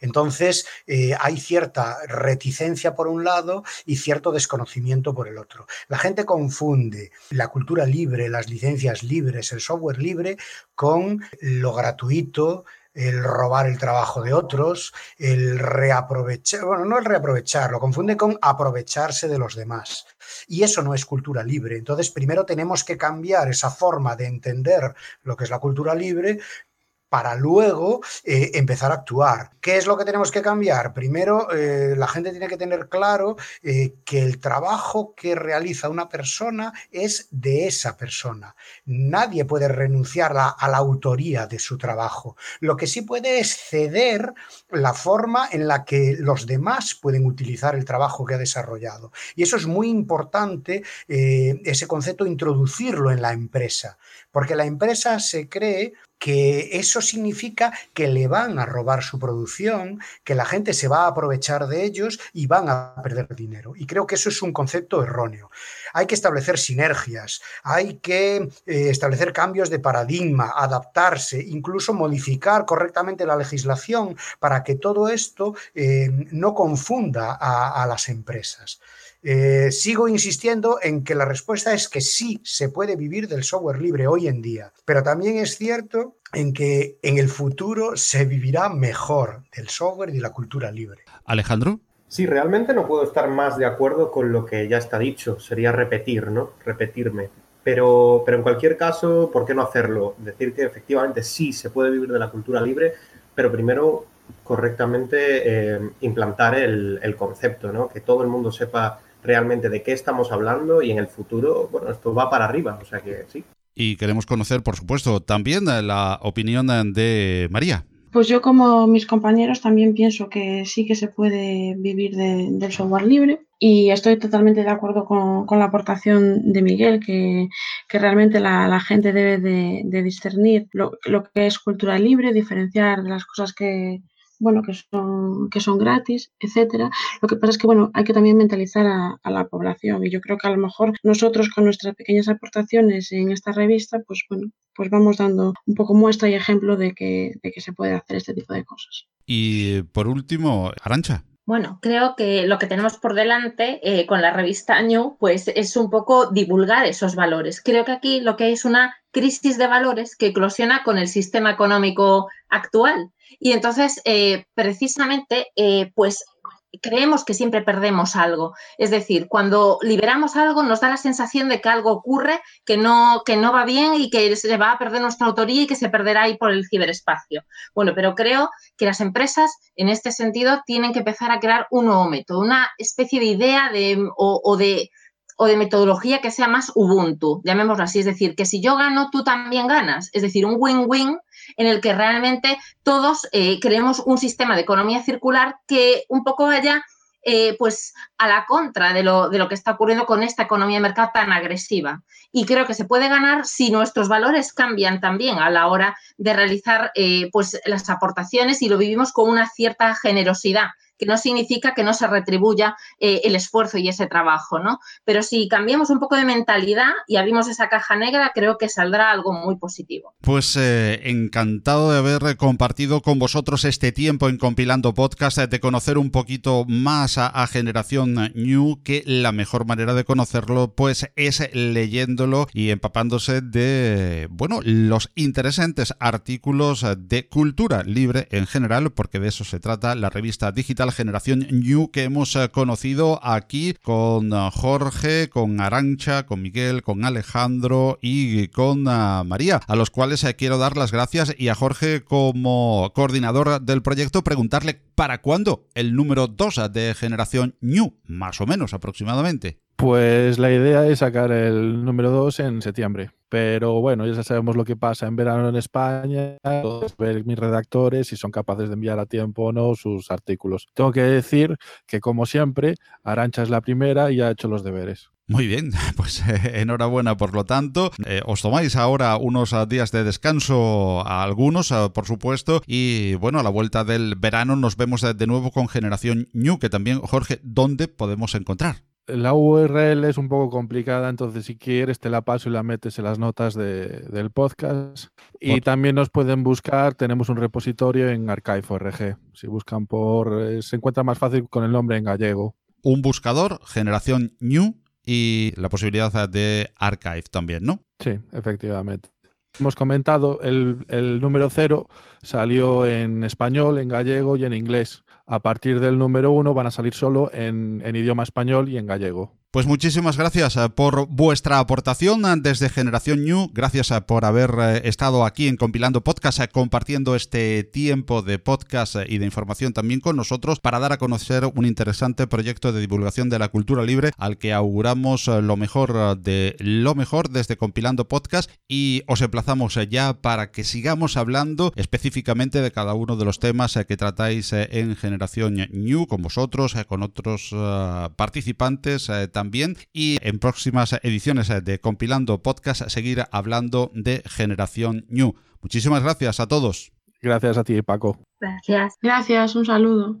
Entonces, eh, hay cierta reticencia por un lado y cierto desconocimiento por el otro. La gente confunde la cultura libre, las licencias libres, el software libre con lo gratuito, el robar el trabajo de otros, el reaprovechar, bueno, no el reaprovechar, lo confunde con aprovecharse de los demás. Y eso no es cultura libre. Entonces, primero tenemos que cambiar esa forma de entender lo que es la cultura libre para luego eh, empezar a actuar. ¿Qué es lo que tenemos que cambiar? Primero, eh, la gente tiene que tener claro eh, que el trabajo que realiza una persona es de esa persona. Nadie puede renunciar a, la autoría de su trabajo. Lo que sí puede es ceder la forma en la que los demás pueden utilizar el trabajo que ha desarrollado. Y eso es muy importante, ese concepto, introducirlo en la empresa, porque la empresa se cree que eso significa que le van a robar su producción, que la gente se va a aprovechar de ellos y van a perder dinero. Y creo que eso es un concepto erróneo. Hay que establecer sinergias, hay que eh, establecer cambios de paradigma, adaptarse, incluso modificar correctamente la legislación para que todo esto eh, no confunda a las empresas. Eh, sigo insistiendo en que la respuesta es que sí se puede vivir del software libre hoy en día, pero también es cierto en que en el futuro se vivirá mejor del software y de la cultura libre. Alejandro. Sí, realmente no puedo estar más de acuerdo con lo que ya está dicho. Sería repetir, ¿no? Repetirme. Pero, pero en cualquier caso, ¿por qué no hacerlo? Decir que efectivamente sí se puede vivir de la cultura libre, pero primero correctamente eh, implantar el, el, concepto, ¿no? Que todo el mundo sepa realmente de qué estamos hablando y en el futuro, bueno, esto va para arriba, o sea que sí. Y queremos conocer, por supuesto, también la opinión de María. Pues yo como mis compañeros también pienso que sí que se puede vivir del software libre y estoy totalmente de acuerdo con, la aportación de Miguel, que, realmente la, gente debe de, discernir lo, lo, que es cultura libre, diferenciar de las cosas que, bueno, que son, que son gratis, etcétera. Lo que pasa es que, bueno, hay que también mentalizar a, la población y yo creo que a lo mejor nosotros con nuestras pequeñas aportaciones en esta revista, pues bueno, pues vamos dando un poco muestra y ejemplo de que, de que se puede hacer este tipo de cosas. Y por último, Arancha. Bueno, creo que lo que tenemos por delante eh, con la revista New, pues es un poco divulgar esos valores. Creo que aquí lo que hay es una crisis de valores que eclosiona con el sistema económico actual. Y entonces, eh, precisamente, eh, pues creemos que siempre perdemos algo. Es decir, cuando liberamos algo nos da la sensación de que algo ocurre que no, que no va bien y que se va a perder nuestra autoría y que se perderá ahí por el ciberespacio. Bueno, pero creo que las empresas en este sentido tienen que empezar a crear un nuevo método, una especie de idea de, o de o de metodología que sea más Ubuntu, llamémoslo así, es decir, que si yo gano, tú también ganas, es decir, un win-win en el que realmente todos eh, creemos un sistema de economía circular que un poco vaya eh, pues a la contra de lo, de lo, que está ocurriendo con esta economía de mercado tan agresiva. Y creo que se puede ganar si nuestros valores cambian también a la hora de realizar eh, pues las aportaciones y lo vivimos con una cierta generosidad que no significa que no se retribuya eh, el esfuerzo y ese trabajo, ¿no? Pero si cambiamos un poco de mentalidad y abrimos esa caja negra, creo que saldrá algo muy positivo. Pues eh, encantado de haber compartido con vosotros este tiempo en compilando podcast, de conocer un poquito más a, Generación New, que la mejor manera de conocerlo pues es leyéndolo y empapándose de, bueno, los interesantes artículos de cultura libre en general, porque de eso se trata la revista digital generación New que hemos eh, conocido aquí con eh, Jorge, con Arancha, con Miguel, con Alejandro y con eh, María, a los cuales quiero dar las gracias y a Jorge como coordinador del proyecto preguntarle para cuándo el número 2 de generación New, más o menos aproximadamente. Pues la idea es sacar el número 2 en septiembre. Pero bueno, ya sabemos lo que pasa en verano en España, ver mis redactores si son capaces de enviar a tiempo o no sus artículos. Tengo que decir que, como siempre, Arancha es la primera y ha hecho los deberes. Muy bien, pues enhorabuena por lo tanto. os tomáis ahora unos días de descanso a algunos, por supuesto, y bueno, a la vuelta del verano nos vemos de nuevo con Generación New, que también, Jorge, ¿dónde podemos encontrar? La URL es un poco complicada, entonces si quieres te la paso y la metes en las notas del podcast. Y también nos pueden buscar, tenemos un repositorio en Archive.org. Si buscan por, eh, se encuentra más fácil con el nombre en gallego. Un buscador, generación New y la posibilidad de Archive también, ¿no? Sí, efectivamente. Hemos comentado, el, el número cero salió en español, en gallego y en inglés a partir del número uno van a salir solo en, idioma español y en gallego. Pues muchísimas gracias eh, por vuestra aportación eh, desde Generación New. Gracias eh, por haber estado aquí en Compilando Podcast, compartiendo este tiempo de podcast y de información también con nosotros para dar a conocer un interesante proyecto de divulgación de la cultura libre al que auguramos lo mejor de lo mejor desde Compilando Podcast y os emplazamos ya para que sigamos hablando específicamente de cada uno de los temas que tratáis en Generación New con vosotros, con otros participantes también también y en próximas ediciones de Compilando Podcast seguir hablando de Generación New. Muchísimas gracias a todos. Gracias a ti, Paco. Gracias. Gracias, un saludo.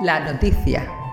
La noticia.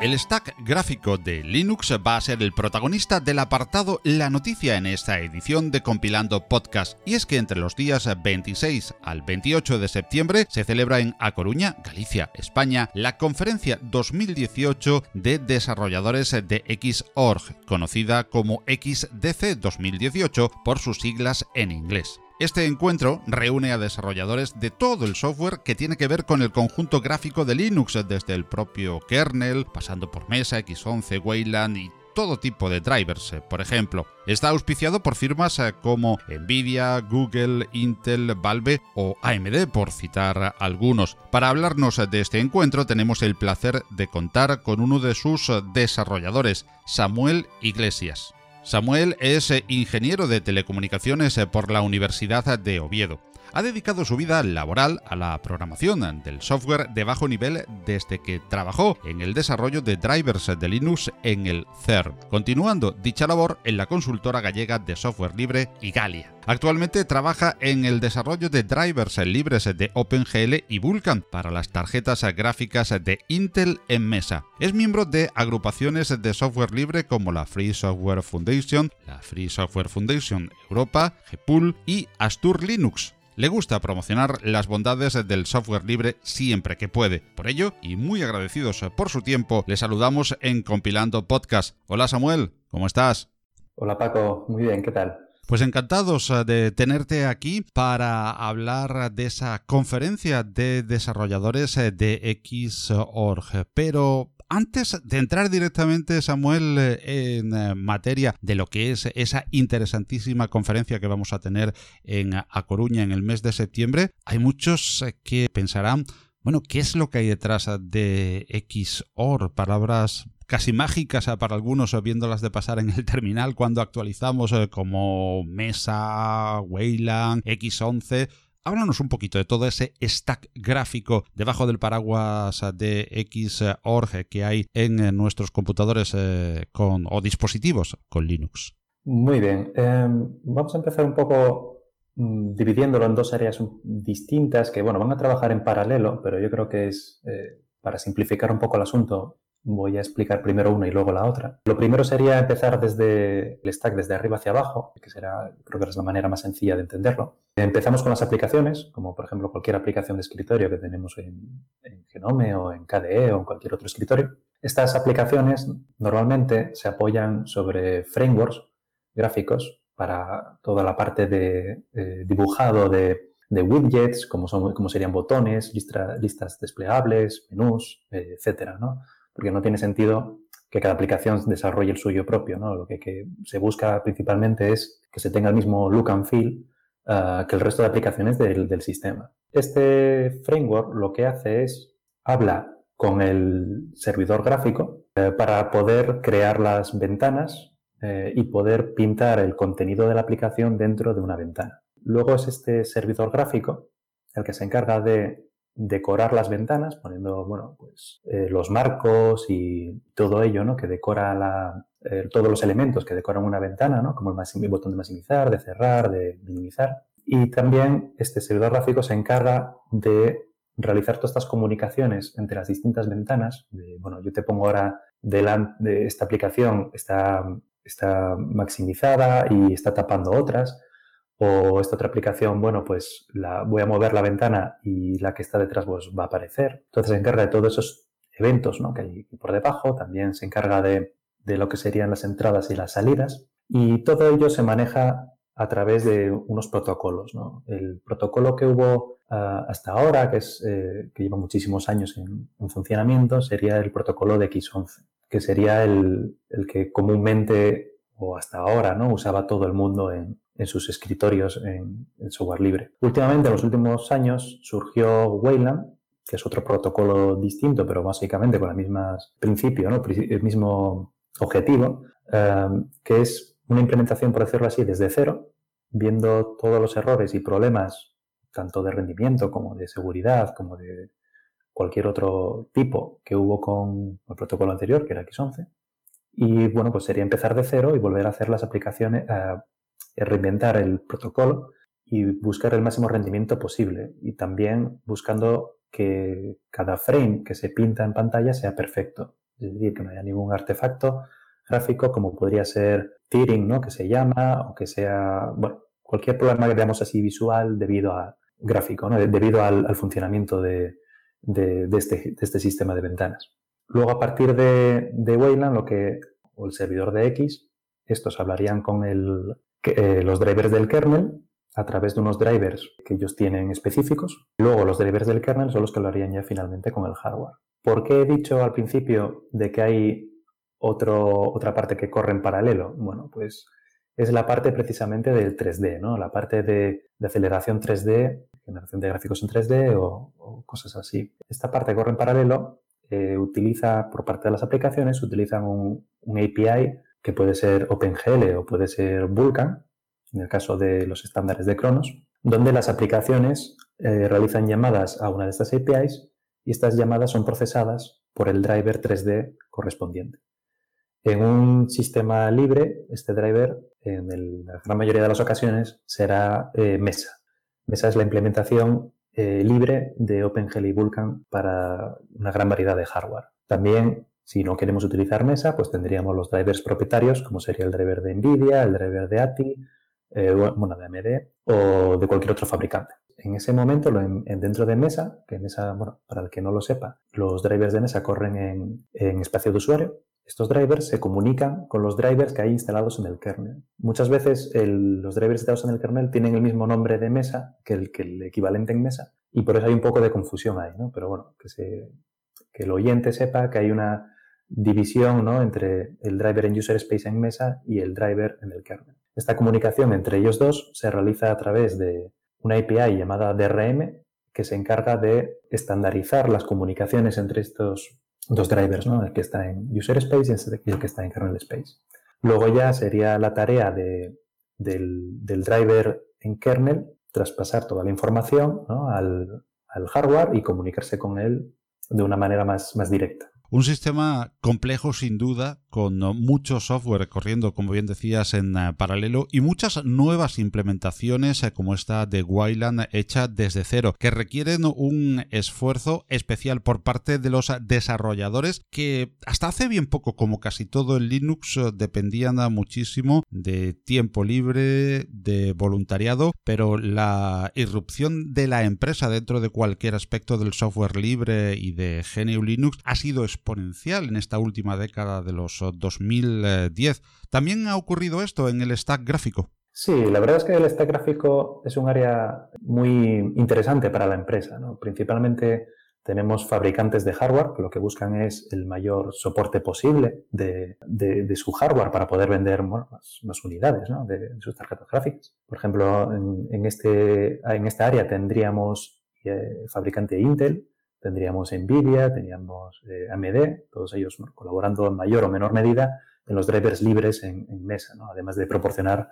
El stack gráfico de Linux va a ser el protagonista del apartado La Noticia en esta edición de Compilando Podcast. Y es que entre los días 26 al 28 de septiembre se celebra en A Coruña, Galicia, España, la conferencia 2018 de desarrolladores de Xorg, conocida como XDC 2018 por sus siglas en inglés. Este encuentro reúne a desarrolladores de todo el software que tiene que ver con el conjunto gráfico de Linux, desde el propio kernel, pasando por Mesa, X11, Wayland y todo tipo de drivers, por ejemplo. Está auspiciado por firmas eh, como Nvidia, Google, Intel, Valve o AMD, por citar algunos. Para hablarnos de este encuentro tenemos el placer de contar con uno de sus desarrolladores, Samuel Iglesias. Samuel es eh, ingeniero de telecomunicaciones eh, por la Universidad de Oviedo. Ha dedicado su vida laboral a la programación del software de bajo nivel desde que trabajó en el desarrollo de drivers de Linux en el CERN, continuando dicha labor en la consultora gallega de software libre Igalia. Actualmente trabaja en el desarrollo de drivers libres de OpenGL y Vulkan para las tarjetas gráficas de Intel en mesa. Es miembro de agrupaciones de software libre como la Free Software Foundation, la Free Software Foundation Europa, GPUL y Astur Linux. Le gusta promocionar las bondades del software libre siempre que puede. Por ello, y muy agradecidos por su tiempo, le saludamos en Compilando Podcast. Hola Samuel, ¿cómo estás? Hola Paco, muy bien, ¿qué tal? Pues encantados eh, de tenerte aquí para hablar de esa conferencia de desarrolladores eh, de Xorg. Pero antes de entrar directamente, Samuel, eh, en materia de lo que es esa interesantísima conferencia que vamos a tener en A Coruña en el mes de septiembre, hay muchos que pensarán, bueno, ¿qué es lo que hay detrás de XOR? Palabras casi mágicas eh, para algunos eh, viéndolas de pasar en el terminal cuando actualizamos eh, como Mesa, Wayland, X11. Háblanos un poquito de todo ese stack gráfico debajo del paraguas de Xorg que hay en nuestros computadores con, o dispositivos con Linux. Muy bien. Em, vamos a empezar un poco mm, dividiéndolo en dos áreas distintas que, bueno, van a trabajar en paralelo, pero yo creo que es, para simplificar un poco el asunto, Voy a explicar primero una y luego la otra. Lo primero sería empezar desde el stack, desde arriba hacia abajo, que será, creo que es la manera más sencilla de entenderlo. Empezamos con las aplicaciones, como por ejemplo cualquier aplicación de escritorio que tenemos en, Genome o en KDE o en cualquier otro escritorio. Estas aplicaciones normalmente se apoyan sobre frameworks gráficos para toda la parte de dibujado de de widgets, como, son, como serían botones, listas desplegables, menús, etcétera, ¿no? Porque no tiene sentido que cada aplicación desarrolle el suyo propio, ¿no? Lo que, se busca principalmente es que se tenga el mismo look and feel ah, que el resto de aplicaciones del, sistema. Este framework lo que hace es habla con el servidor gráfico eh, para poder crear las ventanas eh, y poder pintar el contenido de la aplicación dentro de una ventana. Luego es este servidor gráfico el que se encarga de decorar las ventanas, poniendo bueno, pues, eh, los marcos y todo ello ¿no? que decora la, todos los elementos que decoran una ventana, ¿no? como el, botón de maximizar, de cerrar, de minimizar. Y también este servidor gráfico se encarga de realizar todas estas comunicaciones entre las distintas ventanas. bueno, yo te pongo ahora delante de esta aplicación, está, está maximizada y está tapando otras. O esta otra aplicación, bueno, pues la, voy a mover la ventana y la que está detrás pues, va a aparecer. Entonces se encarga de todos esos eventos ¿no? que hay por debajo. También se encarga de, de lo que serían las entradas y las salidas. Y todo ello se maneja a través de unos protocolos. ¿no? El protocolo que hubo ah, hasta ahora, que, es, eh, que lleva muchísimos años en, funcionamiento, sería el protocolo de X11, que sería el, el, que comúnmente o hasta ahora ¿no? usaba todo el mundo en, sus escritorios en, software libre. Últimamente, en los últimos años, surgió Wayland, que es otro protocolo distinto, pero básicamente con el mismo principio, ¿no? el mismo objetivo, ah, que es una implementación, por decirlo así, desde cero, viendo todos los errores y problemas, tanto de rendimiento como de seguridad, como de cualquier otro tipo que hubo con el protocolo anterior, que era X11. Y bueno, pues sería empezar de cero y volver a hacer las aplicaciones, eh, reinventar el protocolo y buscar el máximo rendimiento posible. Y también buscando que cada frame que se pinta en pantalla sea perfecto. Es decir, que no haya ningún artefacto gráfico como podría ser tearing, ¿no? Que se llama, o que sea, bueno, cualquier problema que veamos así visual debido a gráfico, ¿no? debido al, funcionamiento de, este, este, sistema de ventanas. Luego, a partir de, Wayland, lo que, o el servidor de X, estos hablarían con eh, los drivers del kernel a través de unos drivers que ellos tienen específicos. Luego, los drivers del kernel son los que lo harían ya finalmente con el hardware. ¿Por qué he dicho al principio de que hay otra parte que corre en paralelo. Bueno, pues es la parte precisamente del 3D, ¿no? La parte de, aceleración 3D, generación de gráficos en 3D o, cosas así. Esta parte corre en paralelo, eh, utiliza, por parte de las aplicaciones, utilizan un, API que puede ser OpenGL o puede ser Vulkan, en el caso de los estándares de Cronos, donde las aplicaciones eh, realizan llamadas a una de estas APIs y estas llamadas son procesadas por el driver 3D correspondiente. En un sistema libre, este driver, en la gran mayoría de las ocasiones, será eh, Mesa. Mesa es la implementación eh, libre de OpenGL y Vulkan para una gran variedad de hardware. También, si no queremos utilizar Mesa, pues tendríamos los drivers propietarios, como sería el driver de NVIDIA, el driver de ATI, eh, bueno, de AMD o de cualquier otro fabricante. En ese momento, dentro de Mesa, que Mesa, bueno, para el que no lo sepa, los drivers de Mesa corren en, en espacio de usuario, estos drivers se comunican con los drivers que hay instalados en el kernel. Muchas veces los drivers instalados en el kernel tienen el mismo nombre de mesa que el, que el equivalente en mesa y por eso hay un poco de confusión ahí, ¿no? Pero bueno, que, que el oyente sepa que hay una división ¿no? entre el driver en user space en mesa y el driver en el kernel. Esta comunicación entre ellos dos se realiza a través de una API llamada DRM que se encarga de estandarizar las comunicaciones entre estos dos drivers, ¿no? El que está en user space y el que está en kernel space. Luego ya sería la tarea de, del, del, driver en kernel traspasar toda la información al, al, hardware y comunicarse con él de una manera más, más directa. Un sistema complejo sin duda, con mucho software corriendo, como bien decías, en eh, paralelo y muchas nuevas implementaciones eh, como esta de Wayland hecha desde cero, que requieren un esfuerzo especial por parte de los desarrolladores que hasta hace bien poco, como casi todo en Linux, dependían muchísimo de tiempo libre, de voluntariado, pero la irrupción de la empresa dentro de cualquier aspecto del software libre y de GNU Linux ha sido exponencial en esta última década de los 2010. ¿También ha ocurrido esto en el stack gráfico? Sí, la verdad es que el stack gráfico es un área muy interesante para la empresa. Principalmente tenemos fabricantes de hardware que lo que buscan es el mayor soporte posible de, su hardware para poder vender más, unidades de, sus tarjetas gráficas. Por ejemplo, en, este, en esta área tendríamos eh, fabricante Intel, tendríamos Nvidia, tendríamos eh, AMD, todos ellos colaborando en mayor o menor medida en los drivers libres en, mesa, además de proporcionar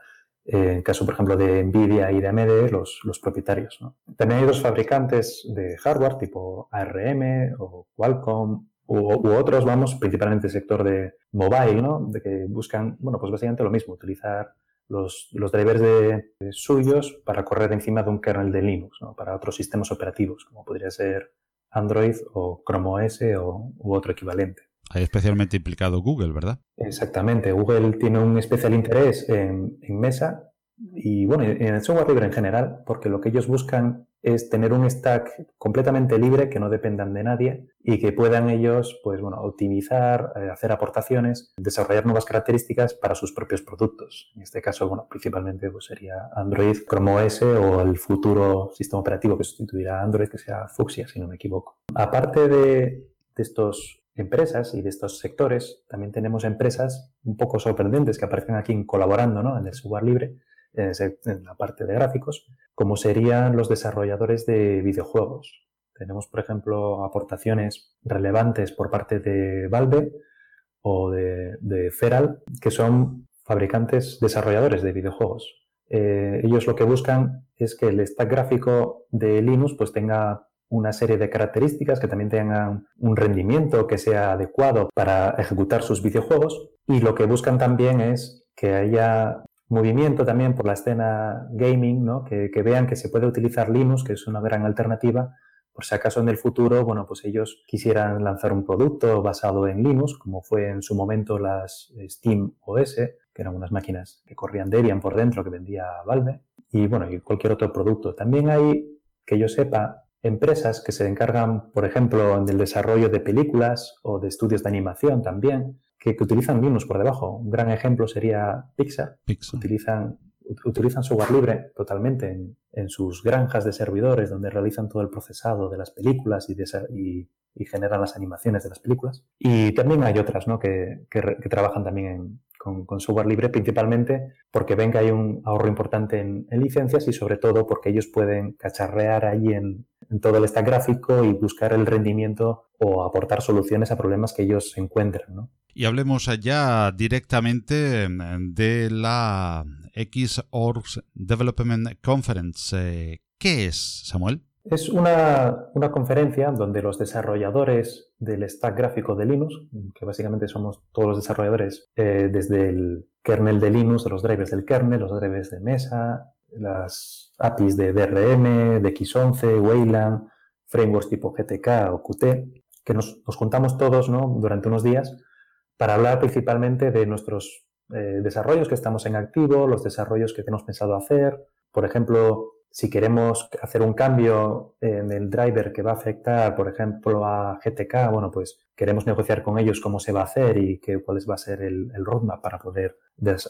en caso, por ejemplo, de NVIDIA y de AMD, los, los propietarios. También hay dos fabricantes de hardware tipo ARM o Qualcomm u, otros, vamos, principalmente el sector de mobile, ¿no? de que buscan, bueno, pues básicamente lo mismo, utilizar los, los drivers de, suyos para correr encima de un kernel de Linux, ¿no? para otros sistemas operativos, como podría ser Android o Chrome OS o, u otro equivalente. Hay especialmente implicado Google, ¿verdad? Exactamente. Google tiene un especial interés en, Mesa y bueno, en el software libre en general, porque lo que ellos buscan es tener un stack completamente libre que no dependan de nadie y que puedan ellos, pues bueno, optimizar, eh, hacer aportaciones, desarrollar nuevas características para sus propios productos. En este caso, bueno, principalmente pues sería Android, Chrome OS o el futuro sistema operativo que sustituirá a Android, que sea Fuchsia, si no me equivoco. Aparte de, de estos empresas y de estos sectores, también tenemos empresas un poco sorprendentes que aparecen aquí colaborando ¿no? en el software libre, en la parte de gráficos, como serían los desarrolladores de videojuegos. Tenemos, por ejemplo, aportaciones relevantes por parte de Valve o de, Feral, que son fabricantes desarrolladores de videojuegos. Eh, ellos lo que buscan es que el stack gráfico de Linux pues tenga una serie de características que también tengan un rendimiento que sea adecuado para ejecutar sus videojuegos y lo que buscan también es que haya movimiento también por la escena gaming, ¿no? que, vean que se puede utilizar Linux, que es una gran alternativa, por si acaso en el futuro, bueno, pues ellos quisieran lanzar un producto basado en Linux, como fue en su momento las Steam OS, que eran unas máquinas que corrían Debian por dentro, que vendía Valve, y bueno, y cualquier otro producto. También hay, que yo sepa, empresas que se encargan, por ejemplo, del desarrollo de películas o de estudios de animación también, que, utilizan Linux por debajo. Un gran ejemplo sería Pixar. Utilizan, utilizan software libre totalmente en, sus granjas de servidores donde realizan todo el procesado de las películas y, y, generan las animaciones de las películas. Y también hay otras ¿no? que, que trabajan también en, con, software libre, principalmente porque ven que hay un ahorro importante en, licencias y sobre todo porque ellos pueden cacharrear ahí en, todo el stack gráfico y buscar el rendimiento o aportar soluciones a problemas que ellos encuentran. Y hablemos allá directamente de la Xorg Development Conference. ¿Qué es, Samuel? Es una, conferencia donde los desarrolladores del stack gráfico de Linux, que básicamente somos todos los desarrolladores eh, desde el kernel de Linux, los drivers del kernel, los drivers de mesa, las APIs de DRM, de X11, Wayland, frameworks tipo GTK o Qt, que nos, juntamos todos durante unos días para hablar principalmente de nuestros eh, desarrollos que estamos en activo, los desarrollos que tenemos pensado hacer, por ejemplo, si queremos hacer un cambio en el driver que va a afectar, por ejemplo, a GTK, bueno, pues queremos negociar con ellos cómo se va a hacer y qué, cuál va a ser el, roadmap para poder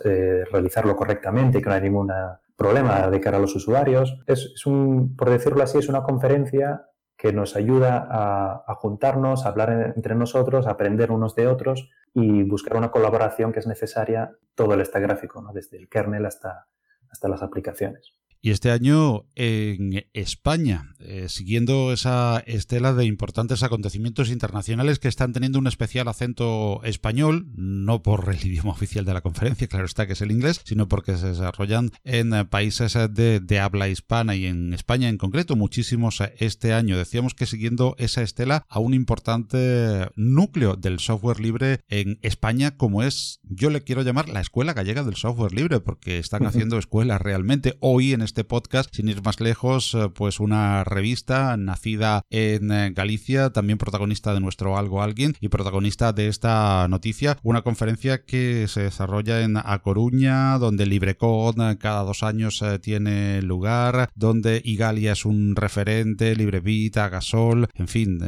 eh, realizarlo correctamente y que no haya ningún problema de cara a los usuarios. Es, un, por decirlo así, es una conferencia que nos ayuda a, juntarnos, a hablar entre nosotros, a aprender unos de otros y buscar una colaboración que es necesaria todo el stack gráfico, ¿no? desde el kernel hasta, hasta las aplicaciones. Y este año en España, eh, siguiendo esa estela de importantes acontecimientos internacionales que están teniendo un especial acento español, no por el idioma oficial de la conferencia, claro está que es el inglés, sino porque se desarrollan en países de, habla hispana y en España en concreto muchísimos este año. Decíamos que siguiendo esa estela a un importante núcleo del software libre en España como es, yo le quiero llamar la Escuela Gallega del Software Libre, porque están haciendo escuelas realmente. Hoy en este este podcast, sin ir más lejos, eh, pues una revista nacida en eh, Galicia, también protagonista de nuestro Algo Alguien y protagonista de esta noticia, una conferencia que se desarrolla en A Coruña, donde LibreCon eh, cada dos años tiene lugar, donde Igalia es un referente, LibreVita, Gasol, en fin,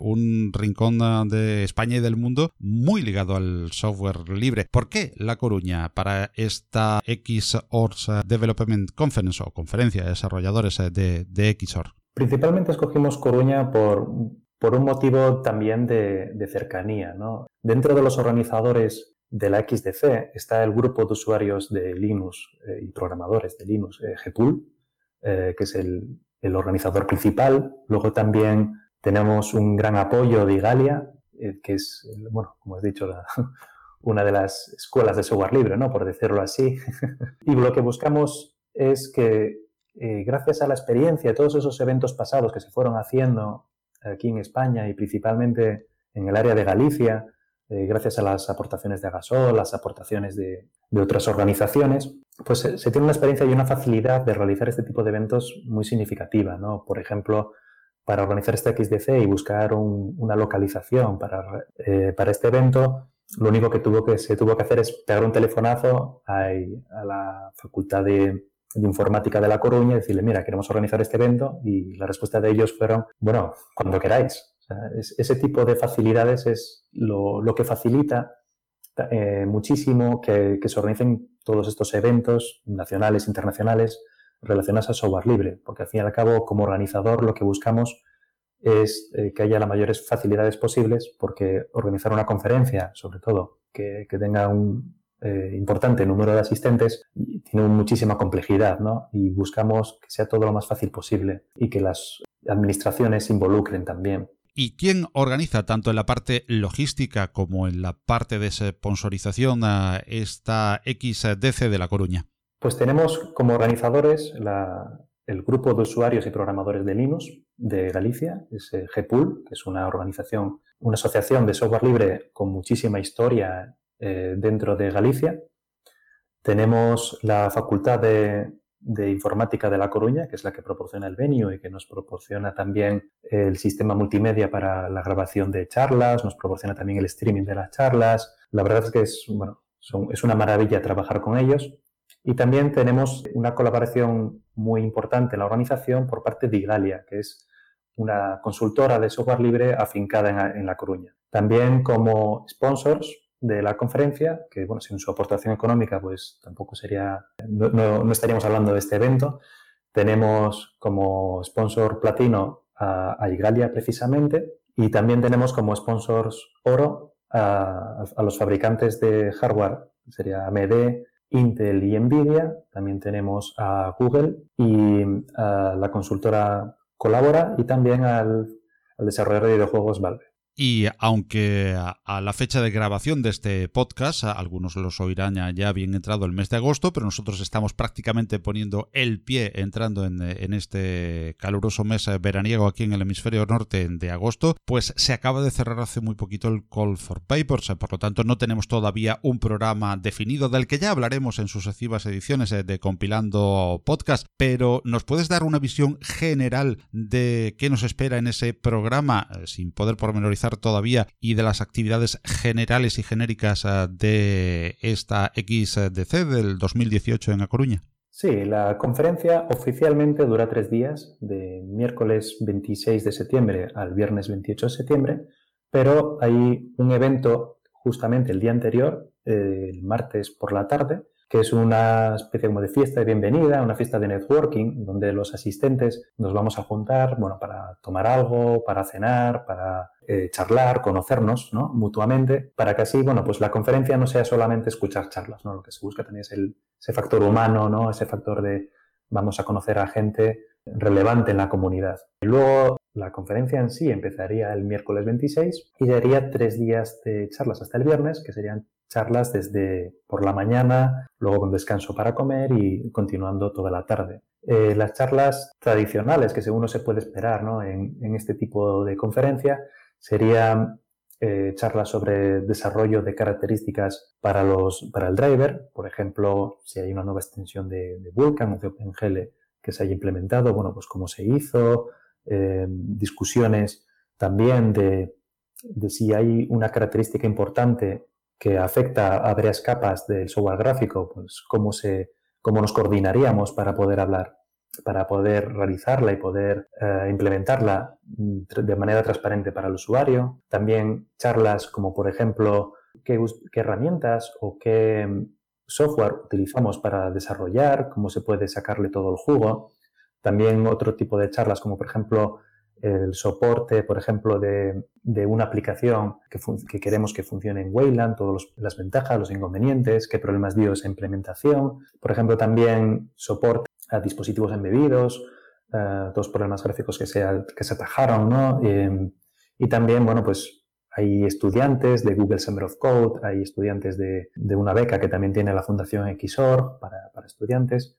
un rincón de España y del mundo muy ligado al software libre. ¿Por qué La Coruña para esta XORS Development Conference conferencia de desarrolladores de, de XOR? Principalmente escogimos Coruña por, por un motivo también de, cercanía. Dentro de los organizadores de la XDC está el grupo de usuarios de Linux eh, y programadores de Linux, eh, eh, que es el, el, organizador principal. Luego también tenemos un gran apoyo de Igalia, que es, bueno, como has dicho, una de las escuelas de software libre, ¿no? por decirlo así. y lo que buscamos es que eh, gracias a la experiencia de todos esos eventos pasados que se fueron haciendo aquí en España y principalmente en el área de Galicia, eh, gracias a las aportaciones de Agasol, las aportaciones de, otras organizaciones, pues se, tiene una experiencia y una facilidad de realizar este tipo de eventos muy significativa. ¿no? Por ejemplo, para organizar este XDC y buscar una localización para, eh, para este evento, lo único que, tuvo que se tuvo que hacer es pegar un telefonazo a, la Facultad de, Informática de La Coruña y decirle, mira, queremos organizar este evento y la respuesta de ellos fueron, bueno, cuando queráis. ese tipo de facilidades es lo, que facilita eh, muchísimo que, que, se organicen todos estos eventos nacionales, internacionales, relacionados al software libre, porque al fin y al cabo, como organizador, lo que buscamos es eh, que haya las mayores facilidades posibles, porque organizar una conferencia, sobre todo, que, tenga un eh, importante número de asistentes, tiene muchísima complejidad, ¿no? Y buscamos que sea todo lo más fácil posible y que las administraciones se involucren también. ¿Y quién organiza tanto en la parte logística como en la parte de sponsorización a esta XDC de La Coruña? Pues tenemos como organizadores la, el grupo de usuarios y programadores de Linux de Galicia, es eh, GPUL, que es una organización, una asociación de software libre con muchísima historia eh, dentro de Galicia. Tenemos la Facultad de, Informática de La Coruña, que es la que proporciona el venue y que nos proporciona también el sistema multimedia para la grabación de charlas, nos proporciona también el streaming de las charlas. La verdad es que es, bueno, es una maravilla trabajar con ellos. Y también tenemos una colaboración muy importante en la organización por parte de Igalia, que es una consultora de software libre afincada en, La Coruña. También como sponsors de la conferencia, que bueno, sin su aportación económica, pues tampoco sería, no, estaríamos hablando de este evento. Tenemos como sponsor platino a, Igalia precisamente y también tenemos como sponsors oro a, a los fabricantes de hardware, sería AMD, Intel y Nvidia, también tenemos a Google y a la consultora Colabora y también al, al desarrollador de videojuegos Valve. Y aunque a la fecha de grabación de este podcast, algunos los oirán ya bien entrado el mes de agosto, pero nosotros estamos prácticamente poniendo el pie entrando en, este caluroso mes veraniego aquí en el hemisferio norte de agosto, pues se acaba de cerrar hace muy poquito el Call for Papers, por lo tanto no tenemos todavía un programa definido del que ya hablaremos en sucesivas ediciones de Compilando Podcast, pero ¿nos puedes dar una visión general de qué nos espera en ese programa eh, sin poder pormenorizar todavía y de las actividades generales y genéricas eh, de esta XDC del 2018 en A Coruña? Sí, la conferencia oficialmente dura tres días, de miércoles 26 de septiembre al viernes 28 de septiembre, pero hay un evento justamente el día anterior, el martes por la tarde, que es una especie como de fiesta de bienvenida, una fiesta de networking, donde los asistentes nos vamos a juntar, bueno, para tomar algo, para cenar, para eh, charlar, conocernos, ¿no? Mutuamente, para que así, bueno, pues la conferencia no sea solamente escuchar charlas, ¿no? Lo que se busca también es el, ese factor humano, ¿no? Ese factor de vamos a conocer a gente relevante en la comunidad. Luego la conferencia en sí empezaría el miércoles 26 y daría tres días de charlas hasta el viernes, que serían charlas desde por la mañana, luego con descanso para comer y continuando toda la tarde. Eh, las charlas tradicionales que según uno se puede esperar ¿no? en, este tipo de conferencia serían eh, charlas sobre desarrollo de características para, los, para el driver, por ejemplo, si hay una nueva extensión de, de Vulkan o de OpenGL que se haya implementado, bueno, pues cómo se hizo, eh, discusiones también de, de, si hay una característica importante que afecta a varias capas del software gráfico, pues cómo, se, cómo nos coordinaríamos para poder hablar, para poder realizarla y poder eh, implementarla mm, de manera transparente para el usuario. También charlas como, por ejemplo, qué, herramientas o qué mm, software utilizamos para desarrollar, cómo se puede sacarle todo el jugo. También otro tipo de charlas como, por ejemplo, el soporte, por ejemplo, de, una aplicación que, queremos que funcione en Wayland, todas las ventajas, los inconvenientes, qué problemas dio esa implementación. Por ejemplo, también soporte dispositivos embebidos, todos los problemas gráficos que se, que se atajaron, ¿no? Eh, y también, bueno, pues hay estudiantes de Google Summer of Code, hay estudiantes de, una beca que también tiene la Fundación XOR para, para estudiantes.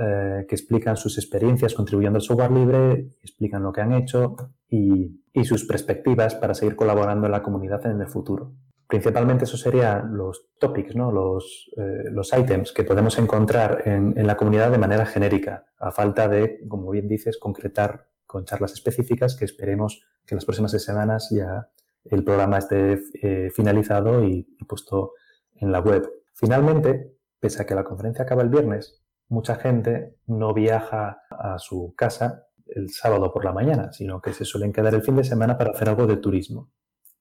Eh, que explican sus experiencias contribuyendo al software libre, explican lo que han hecho y, sus perspectivas para seguir colaborando en la comunidad en el futuro. Principalmente esos serían los topics, ¿no? los, eh, los items que podemos encontrar en, la comunidad de manera genérica, a falta de, como bien dices, concretar con charlas específicas que esperemos que en las próximas semanas ya el programa esté eh, finalizado y puesto en la web. Finalmente, pese a que la conferencia acaba el viernes, mucha gente no viaja a su casa el sábado por la mañana, sino que se suelen quedar el fin de semana para hacer algo de turismo.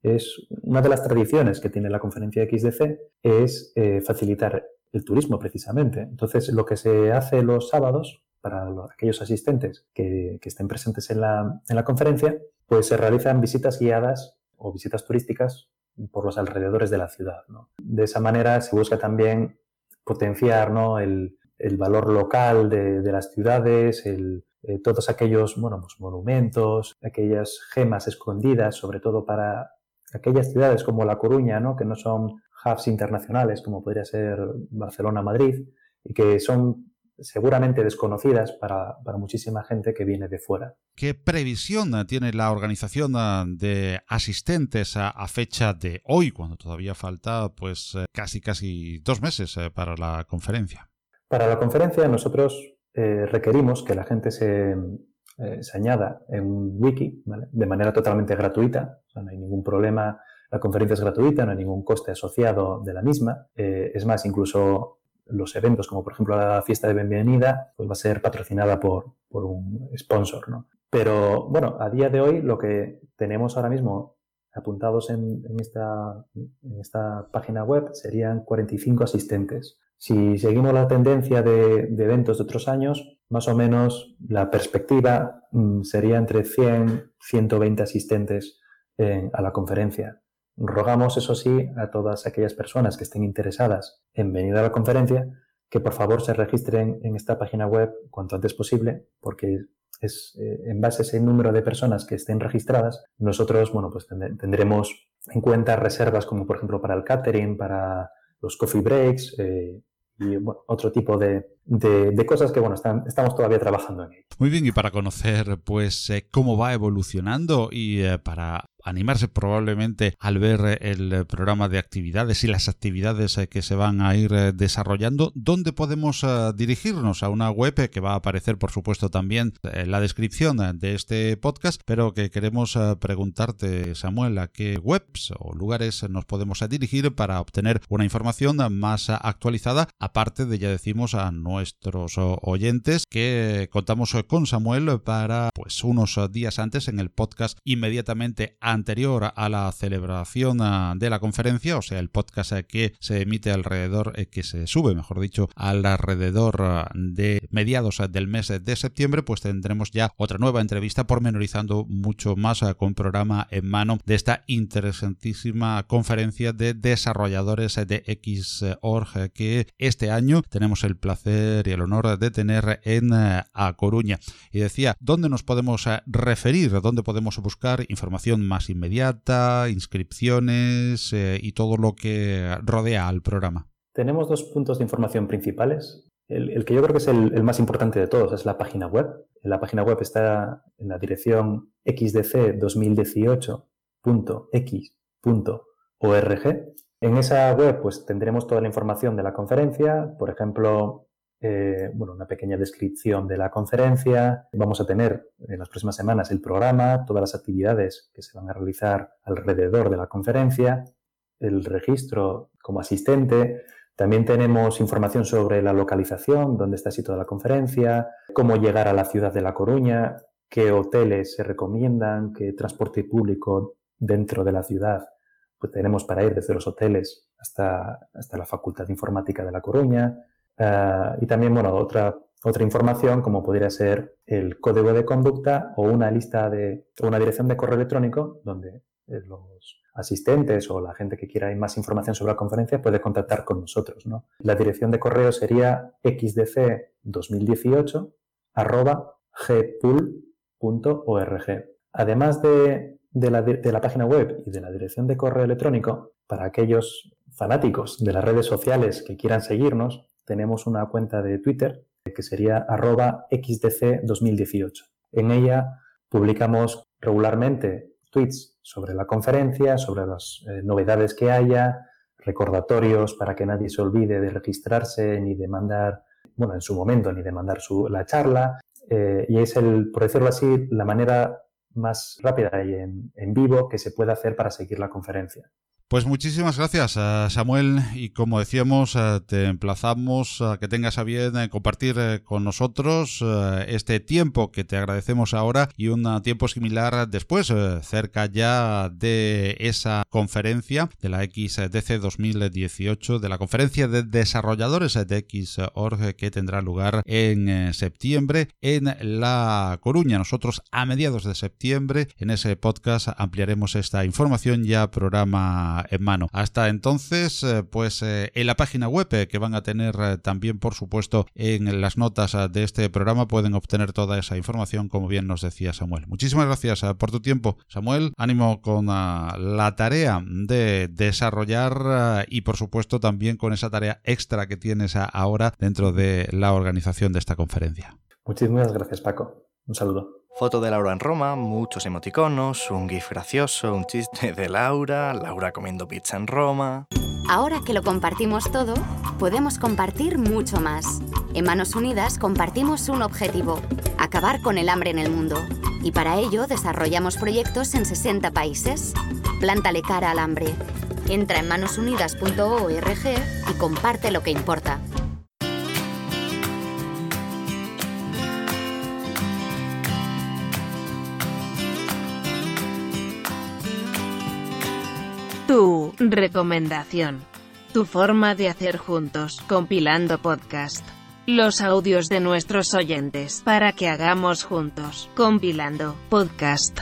Es una de las tradiciones que tiene la conferencia XDC es eh, facilitar el turismo precisamente. Entonces, lo que se hace los sábados para aquellos asistentes que, estén presentes en la, en la, conferencia, pues se realizan visitas guiadas o visitas turísticas por los alrededores de la ciudad. De esa manera se busca también potenciar ¿no? el, el valor local de, las ciudades, el, eh, todos aquellos bueno, pues monumentos, aquellas gemas escondidas, sobre todo para aquellas ciudades como La Coruña, ¿no? que no son hubs internacionales como podría ser Barcelona, Madrid, y que son seguramente desconocidas para, para, muchísima gente que viene de fuera. ¿Qué previsión tiene la organización de asistentes a, a fecha de hoy, cuando todavía falta pues eh, casi casi dos meses eh, para la conferencia? Para la conferencia nosotros eh, requerimos que la gente se, eh, se añada en un wiki de manera totalmente gratuita, no hay ningún problema, la conferencia es gratuita, no hay ningún coste asociado de la misma. Eh, es más, incluso los eventos, como por ejemplo la fiesta de bienvenida, pues va a ser patrocinada por, por un sponsor. ¿no? Pero bueno, a día de hoy lo que tenemos ahora mismo apuntados en, esta, en esta página web serían 45 asistentes. Si seguimos la tendencia de, eventos de otros años, más o menos la perspectiva mm, sería entre 100 120 asistentes a la conferencia. Rogamos, eso sí, a todas aquellas personas que estén interesadas en venir a la conferencia que por favor se registren en esta página web cuanto antes posible, porque es eh, en base a ese número de personas que estén registradas, nosotros, bueno, pues tendremos en cuenta reservas como por ejemplo para el catering, para los coffee breaks eh, y otro tipo de, de, cosas que bueno están, estamos todavía trabajando en ello. Muy bien, y para conocer pues eh, cómo va evolucionando y eh, para animarse probablemente al ver el programa de actividades y las actividades que se van a ir desarrollando, ¿dónde podemos dirigirnos? A una web que va a aparecer, por supuesto, también en la descripción de este podcast, pero que queremos preguntarte, Samuel, a qué webs o lugares nos podemos dirigir para obtener una información más actualizada, aparte de, ya decimos, a nuestros oyentes que contamos con Samuel para pues unos días antes en el podcast inmediatamente anterior a la celebración ah, de la conferencia, o sea, el podcast que se emite alrededor, eh, que se sube, mejor dicho, alrededor ah, de mediados del mes de septiembre, pues tendremos ya otra nueva entrevista pormenorizando mucho más ah, con programa en mano de esta interesantísima conferencia de desarrolladores de Xorg que este año tenemos el placer y el honor de tener en eh, A Coruña. Y decía, ¿dónde nos podemos eh, referir? ¿Dónde podemos buscar información más inmediata, inscripciones eh, y todo lo que rodea al programa? Tenemos dos puntos de información principales. El, que yo creo que es el, más importante de todos es la página web. La página web está en la dirección xdc2018.x.org. En esa web pues tendremos toda la información de la conferencia, por ejemplo, eh, bueno, una pequeña descripción de la conferencia. Vamos a tener en las próximas semanas el programa, todas las actividades que se van a realizar alrededor de la conferencia, el registro como asistente. También tenemos información sobre la localización, dónde está situada la conferencia, cómo llegar a la ciudad de La Coruña, qué hoteles se recomiendan, qué transporte público dentro de la ciudad pues tenemos para ir desde los hoteles hasta, hasta la Facultad de Informática de La Coruña. Eh, y también, bueno, otra, otra información como podría ser el código de conducta o una lista de, una dirección de correo electrónico donde eh, los asistentes o la gente que quiera más información sobre la conferencia puede contactar con nosotros. ¿no? La dirección de correo sería xdc2018 gpool.org. Además de de la, página web y de la dirección de correo electrónico, para aquellos fanáticos de las redes sociales que quieran seguirnos, tenemos una cuenta de Twitter que sería arroba xdc2018. En ella publicamos regularmente tweets sobre la conferencia, sobre las eh, novedades que haya, recordatorios para que nadie se olvide de registrarse ni de mandar, bueno, en su momento, ni de mandar su, la charla. Eh, y es el, por decirlo así, la manera más rápida y en vivo que se puede hacer para seguir la conferencia. Pues muchísimas gracias, eh, Samuel. Y como decíamos, eh, te emplazamos a que tengas a bien eh, compartir con nosotros este tiempo que te agradecemos ahora y un tiempo similar después, cerca ya de esa conferencia de la XDC 2018, de la conferencia de desarrolladores de Xorg que tendrá lugar en septiembre en La Coruña. Nosotros a mediados de septiembre en ese podcast ampliaremos esta información ya programa en mano. Hasta entonces, eh, pues eh, en la página web eh, que van a tener también, por supuesto, en las notas de este programa pueden obtener toda esa información, como bien nos decía Samuel. Muchísimas gracias por tu tiempo, Samuel. Ánimo con la tarea de desarrollar y, por supuesto, también con esa tarea extra que tienes ahora dentro de la organización de esta conferencia. Muchísimas gracias, Paco. Un saludo. Foto de Laura en Roma, muchos emoticonos, un gif gracioso, un chiste de Laura, Laura comiendo pizza en Roma. Ahora que lo compartimos todo, podemos compartir mucho más. En Manos Unidas compartimos un objetivo, acabar con el hambre en el mundo. Y para ello desarrollamos proyectos en 60 países. Plántale cara al hambre. Entra en manosunidas.org y comparte lo que importa. Tu recomendación. Tu forma de hacer juntos, compilando podcast. Los audios de nuestros oyentes, para que hagamos juntos, compilando podcast.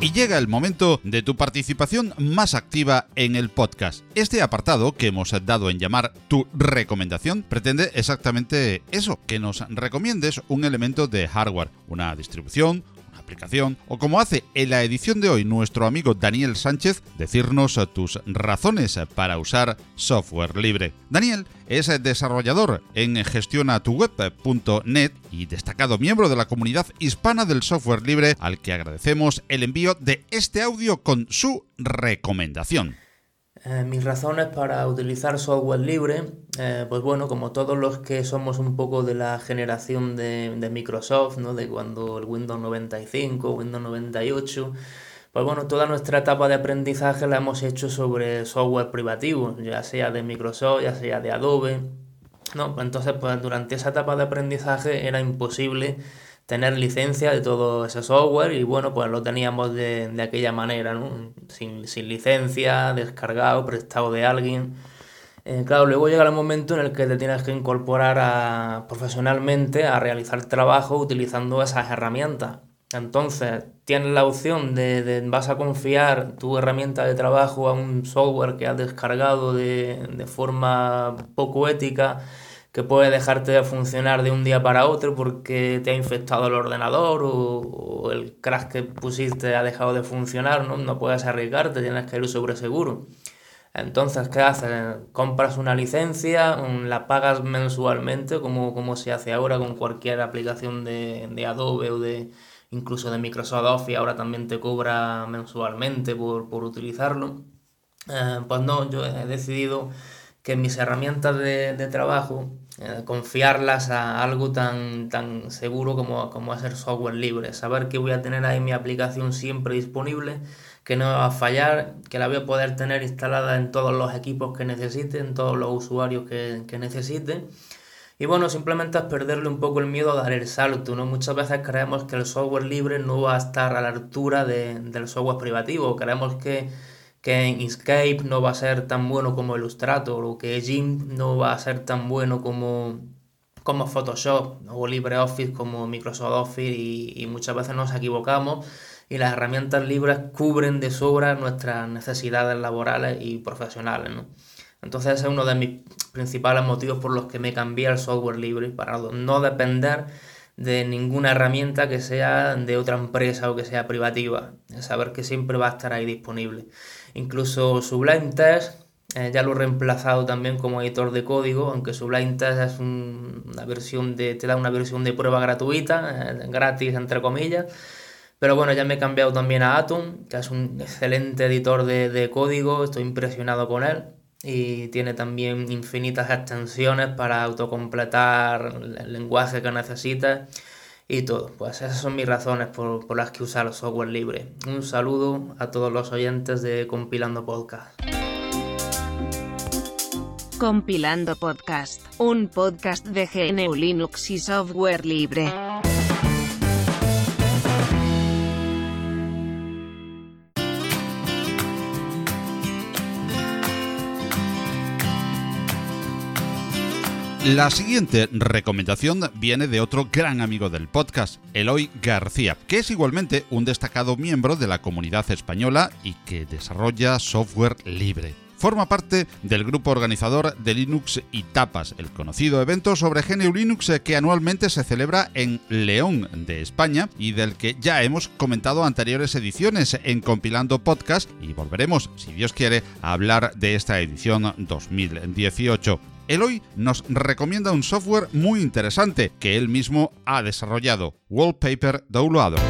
Y llega el momento de tu participación más activa en el podcast. Este apartado que hemos dado en llamar tu recomendación pretende exactamente eso, que nos recomiendes un elemento de hardware, una distribución, aplicación, o como hace en la edición de hoy nuestro amigo Daniel Sánchez, decirnos tus razones para usar software libre. Daniel es desarrollador en gestionatuweb.net y destacado miembro de la comunidad hispana del software libre al que agradecemos el envío de este audio con su recomendación. Eh, mis razones para utilizar software libre, eh, pues bueno, como todos los que somos un poco de la generación de, de, Microsoft, ¿no? de cuando el Windows 95, Windows 98, pues bueno, toda nuestra etapa de aprendizaje la hemos hecho sobre software privativo, ya sea de Microsoft, ya sea de Adobe, ¿no? Entonces, pues durante esa etapa de aprendizaje era imposible tener licencia de todo ese software y bueno, pues lo teníamos de, de aquella manera, ¿no? Sin, sin, licencia, descargado, prestado de alguien. Eh, claro, luego llega el momento en el que te tienes que incorporar a, profesionalmente a realizar trabajo utilizando esas herramientas. Entonces, tienes la opción de, de, vas a confiar tu herramienta de trabajo a un software que has descargado de, de forma poco ética que puede dejarte de funcionar de un día para otro porque te ha infectado el ordenador o, el crash que pusiste ha dejado de funcionar, ¿no? No puedes arriesgarte, tienes que ir sobre seguro. Entonces, ¿qué haces? Compras una licencia, la pagas mensualmente, como, como se hace ahora con cualquier aplicación de, de Adobe o de incluso de Microsoft Office, ahora también te cobra mensualmente por, por utilizarlo. Eh, pues no, yo he decidido que mis herramientas de, trabajo, eh, confiarlas a algo tan, tan seguro como, como hacer software libre, saber que voy a tener ahí mi aplicación siempre disponible, que no va a fallar, que la voy a poder tener instalada en todos los equipos que necesite, en todos los usuarios que, que necesite. Y bueno, simplemente es perderle un poco el miedo a dar el salto, ¿no? Muchas veces creemos que el software libre no va a estar a la altura del software privativo, creemos que que Inkscape no va a ser tan bueno como Illustrator o que GIMP no va a ser tan bueno como, como Photoshop o LibreOffice como Microsoft Office y, muchas veces nos equivocamos y las herramientas libres cubren de sobra nuestras necesidades laborales y profesionales. Entonces ese es uno de mis principales motivos por los que me cambié al software libre, para no depender de ninguna herramienta que sea de otra empresa o que sea privativa, saber que siempre va a estar ahí disponible. Incluso Sublime Test eh, ya lo he reemplazado también como editor de código, aunque Sublime Test es una versión de, te da una versión de prueba gratuita, eh, gratis entre comillas. Pero bueno, ya me he cambiado también a Atom, que es un excelente editor de, de código, estoy impresionado con él y tiene también infinitas extensiones para autocompletar el lenguaje que necesitas y todo. Pues esas son mis razones por, las que usar software libre. Un saludo a todos los oyentes de Compilando Podcast. Compilando Podcast, un podcast de GNU Linux y software libre. La siguiente recomendación viene de otro gran amigo del podcast, Eloy García, que es igualmente un destacado miembro de la comunidad española y que desarrolla software libre. Forma parte del grupo organizador de Linux y Tapas, el conocido evento sobre GNU Linux que anualmente se celebra en León de España y del que ya hemos comentado anteriores ediciones en Compilando Podcast y volveremos, si Dios quiere, a hablar de esta edición 2018. Eloy nos recomienda un software muy interesante que él mismo ha desarrollado, Wallpaper Downloader.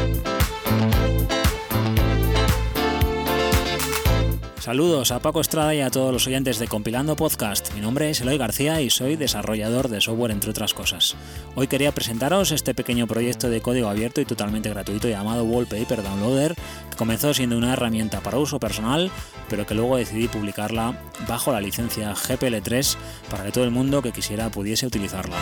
Saludos a Paco Estrada y a todos los oyentes de Compilando Podcast. Mi nombre es Eloy García y soy desarrollador de software entre otras cosas. Hoy quería presentaros este pequeño proyecto de código abierto y totalmente gratuito llamado Wallpaper Downloader, que comenzó siendo una herramienta para uso personal, pero que luego decidí publicarla bajo la licencia GPL3 para que todo el mundo que quisiera pudiese utilizarla.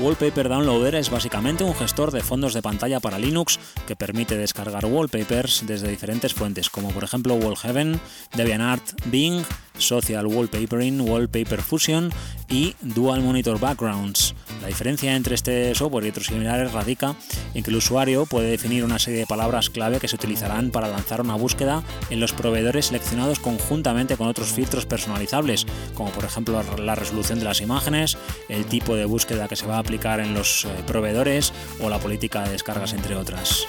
Wallpaper Downloader es básicamente un gestor de fondos de pantalla para Linux que permite descargar wallpapers desde diferentes fuentes, como por ejemplo Wallhaven, DeviantArt, Bing, Social Wallpapering, Wallpaper Fusion y Dual Monitor Backgrounds. La diferencia entre este software y otros similares radica en que el usuario puede definir una serie de palabras clave que se utilizarán para lanzar una búsqueda en los proveedores seleccionados conjuntamente con otros filtros personalizables, como por ejemplo la resolución de las imágenes, el tipo de búsqueda que se va a aplicar en los eh, proveedores o la política de descargas, entre otras.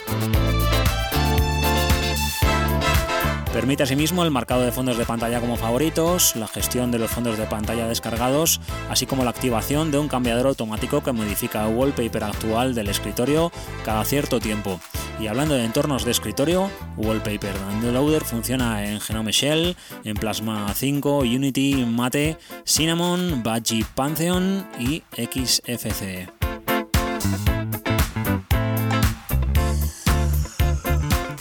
Permite asimismo el marcado de fondos de pantalla como favoritos, la gestión de los fondos de pantalla descargados, así como la activación de un cambiador automático que modifica el wallpaper actual del escritorio cada cierto tiempo. Y hablando de entornos de escritorio, Wallpaper Downloader funciona en Genome Shell, en Plasma 5, Unity, Mate, Cinnamon, Budgie Pantheon y XFCE.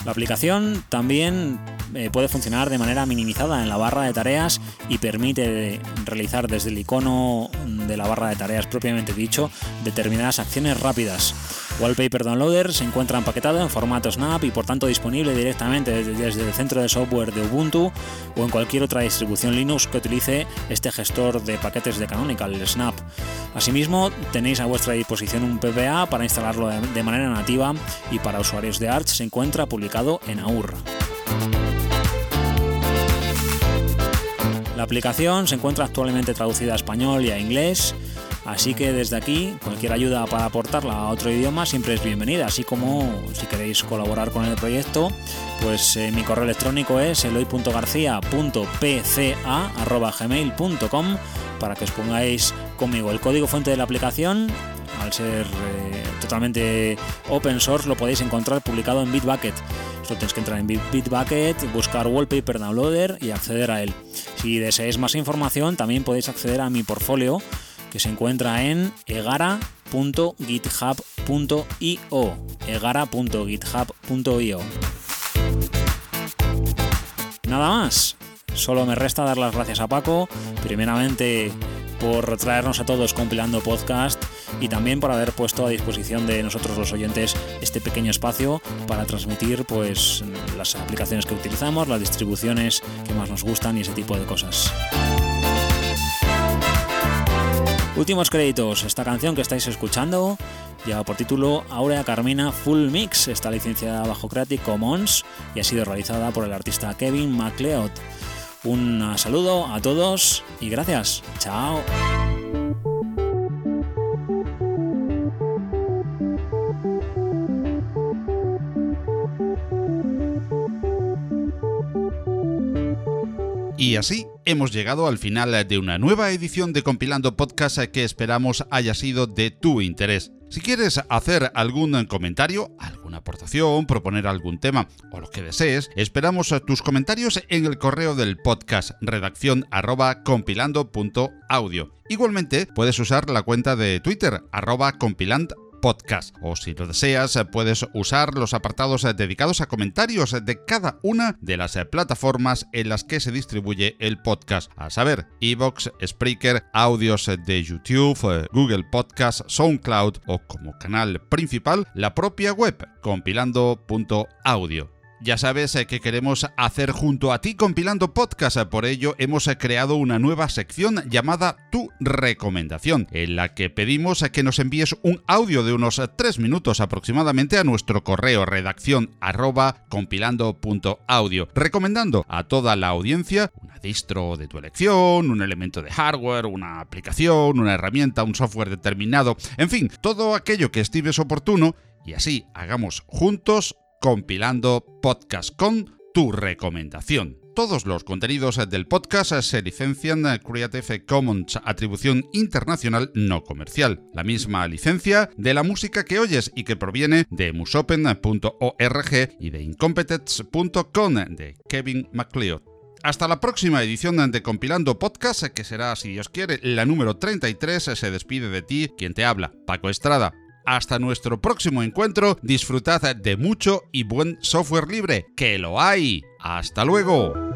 La aplicación también eh, puede funcionar de manera minimizada en la barra de tareas y permite realizar desde el icono de la barra de tareas propiamente dicho determinadas acciones rápidas. Wallpaper Downloader se encuentra empaquetado en formato Snap y por tanto disponible directamente desde el centro de software de Ubuntu o en cualquier otra distribución Linux que utilice este gestor de paquetes de Canonical, el Snap. Asimismo, tenéis a vuestra disposición un PPA para instalarlo de manera nativa y para usuarios de Arch se encuentra publicado en AUR. La aplicación se encuentra actualmente traducida a español y a inglés, así que desde aquí cualquier ayuda para aportarla a otro idioma siempre es bienvenida, así como si queréis colaborar con el proyecto, pues eh, mi correo electrónico es eloy.garcía.pca.gmail.com para que os pongáis conmigo el código fuente de la aplicación al ser eh, totalmente open source, lo podéis encontrar publicado en Bitbucket. Solo tenéis que entrar en Bitbucket, buscar Wallpaper Downloader y acceder a él. Si deseáis más información, también podéis acceder a mi portfolio que se encuentra en egara.github.io. egara.github.io. Nada más. Solo me resta dar las gracias a Paco, primeramente por traernos a todos compilando podcast y también por haber puesto a disposición de nosotros los oyentes este pequeño espacio para transmitir pues las aplicaciones que utilizamos, las distribuciones que más nos gustan y ese tipo de cosas. Últimos créditos. Esta canción que estáis escuchando lleva por título Aurea Carmina Full Mix. Está licenciada bajo Creative Commons y ha sido realizada por el artista Kevin MacLeod. Un saludo a todos y gracias. Chao. Y así hemos llegado al final de una nueva edición de Compilando Podcast que esperamos haya sido de tu interés. Si quieres hacer algún comentario, alguna aportación, proponer algún tema o lo que desees, esperamos tus comentarios en el correo del podcast redacción arroba compilando.audio. Igualmente puedes usar la cuenta de Twitter arroba compilant podcast. O si lo deseas, puedes usar los apartados dedicados a comentarios de cada una de las plataformas en las que se distribuye el podcast. A saber, Evox, Spreaker, audios de YouTube, Google Podcast, SoundCloud o como canal principal la propia web compilando.audio. Ya sabes eh, que queremos hacer junto a ti compilando podcast, por ello hemos eh, creado una nueva sección llamada Tu recomendación, en la que pedimos eh, que nos envíes un audio de unos 3 minutos aproximadamente a nuestro correo redacción arroba compilando.audio, recomendando a toda la audiencia una distro de tu elección, un elemento de hardware, una aplicación, una herramienta, un software determinado, en fin, todo aquello que estimes oportuno y así hagamos juntos compilando podcast con tu recomendación. Todos los contenidos del podcast se licencian Creative Commons Atribución Internacional No Comercial, la misma licencia de la música que oyes y que proviene de musopen.org y de incompetence.com de Kevin MacLeod. Hasta la próxima edición de Compilando Podcast, que será, si Dios quiere, la número 33. Se despide de ti quien te habla, Paco Estrada. Hasta nuestro próximo encuentro, disfrutad de mucho y buen software libre, que lo hay. Hasta luego.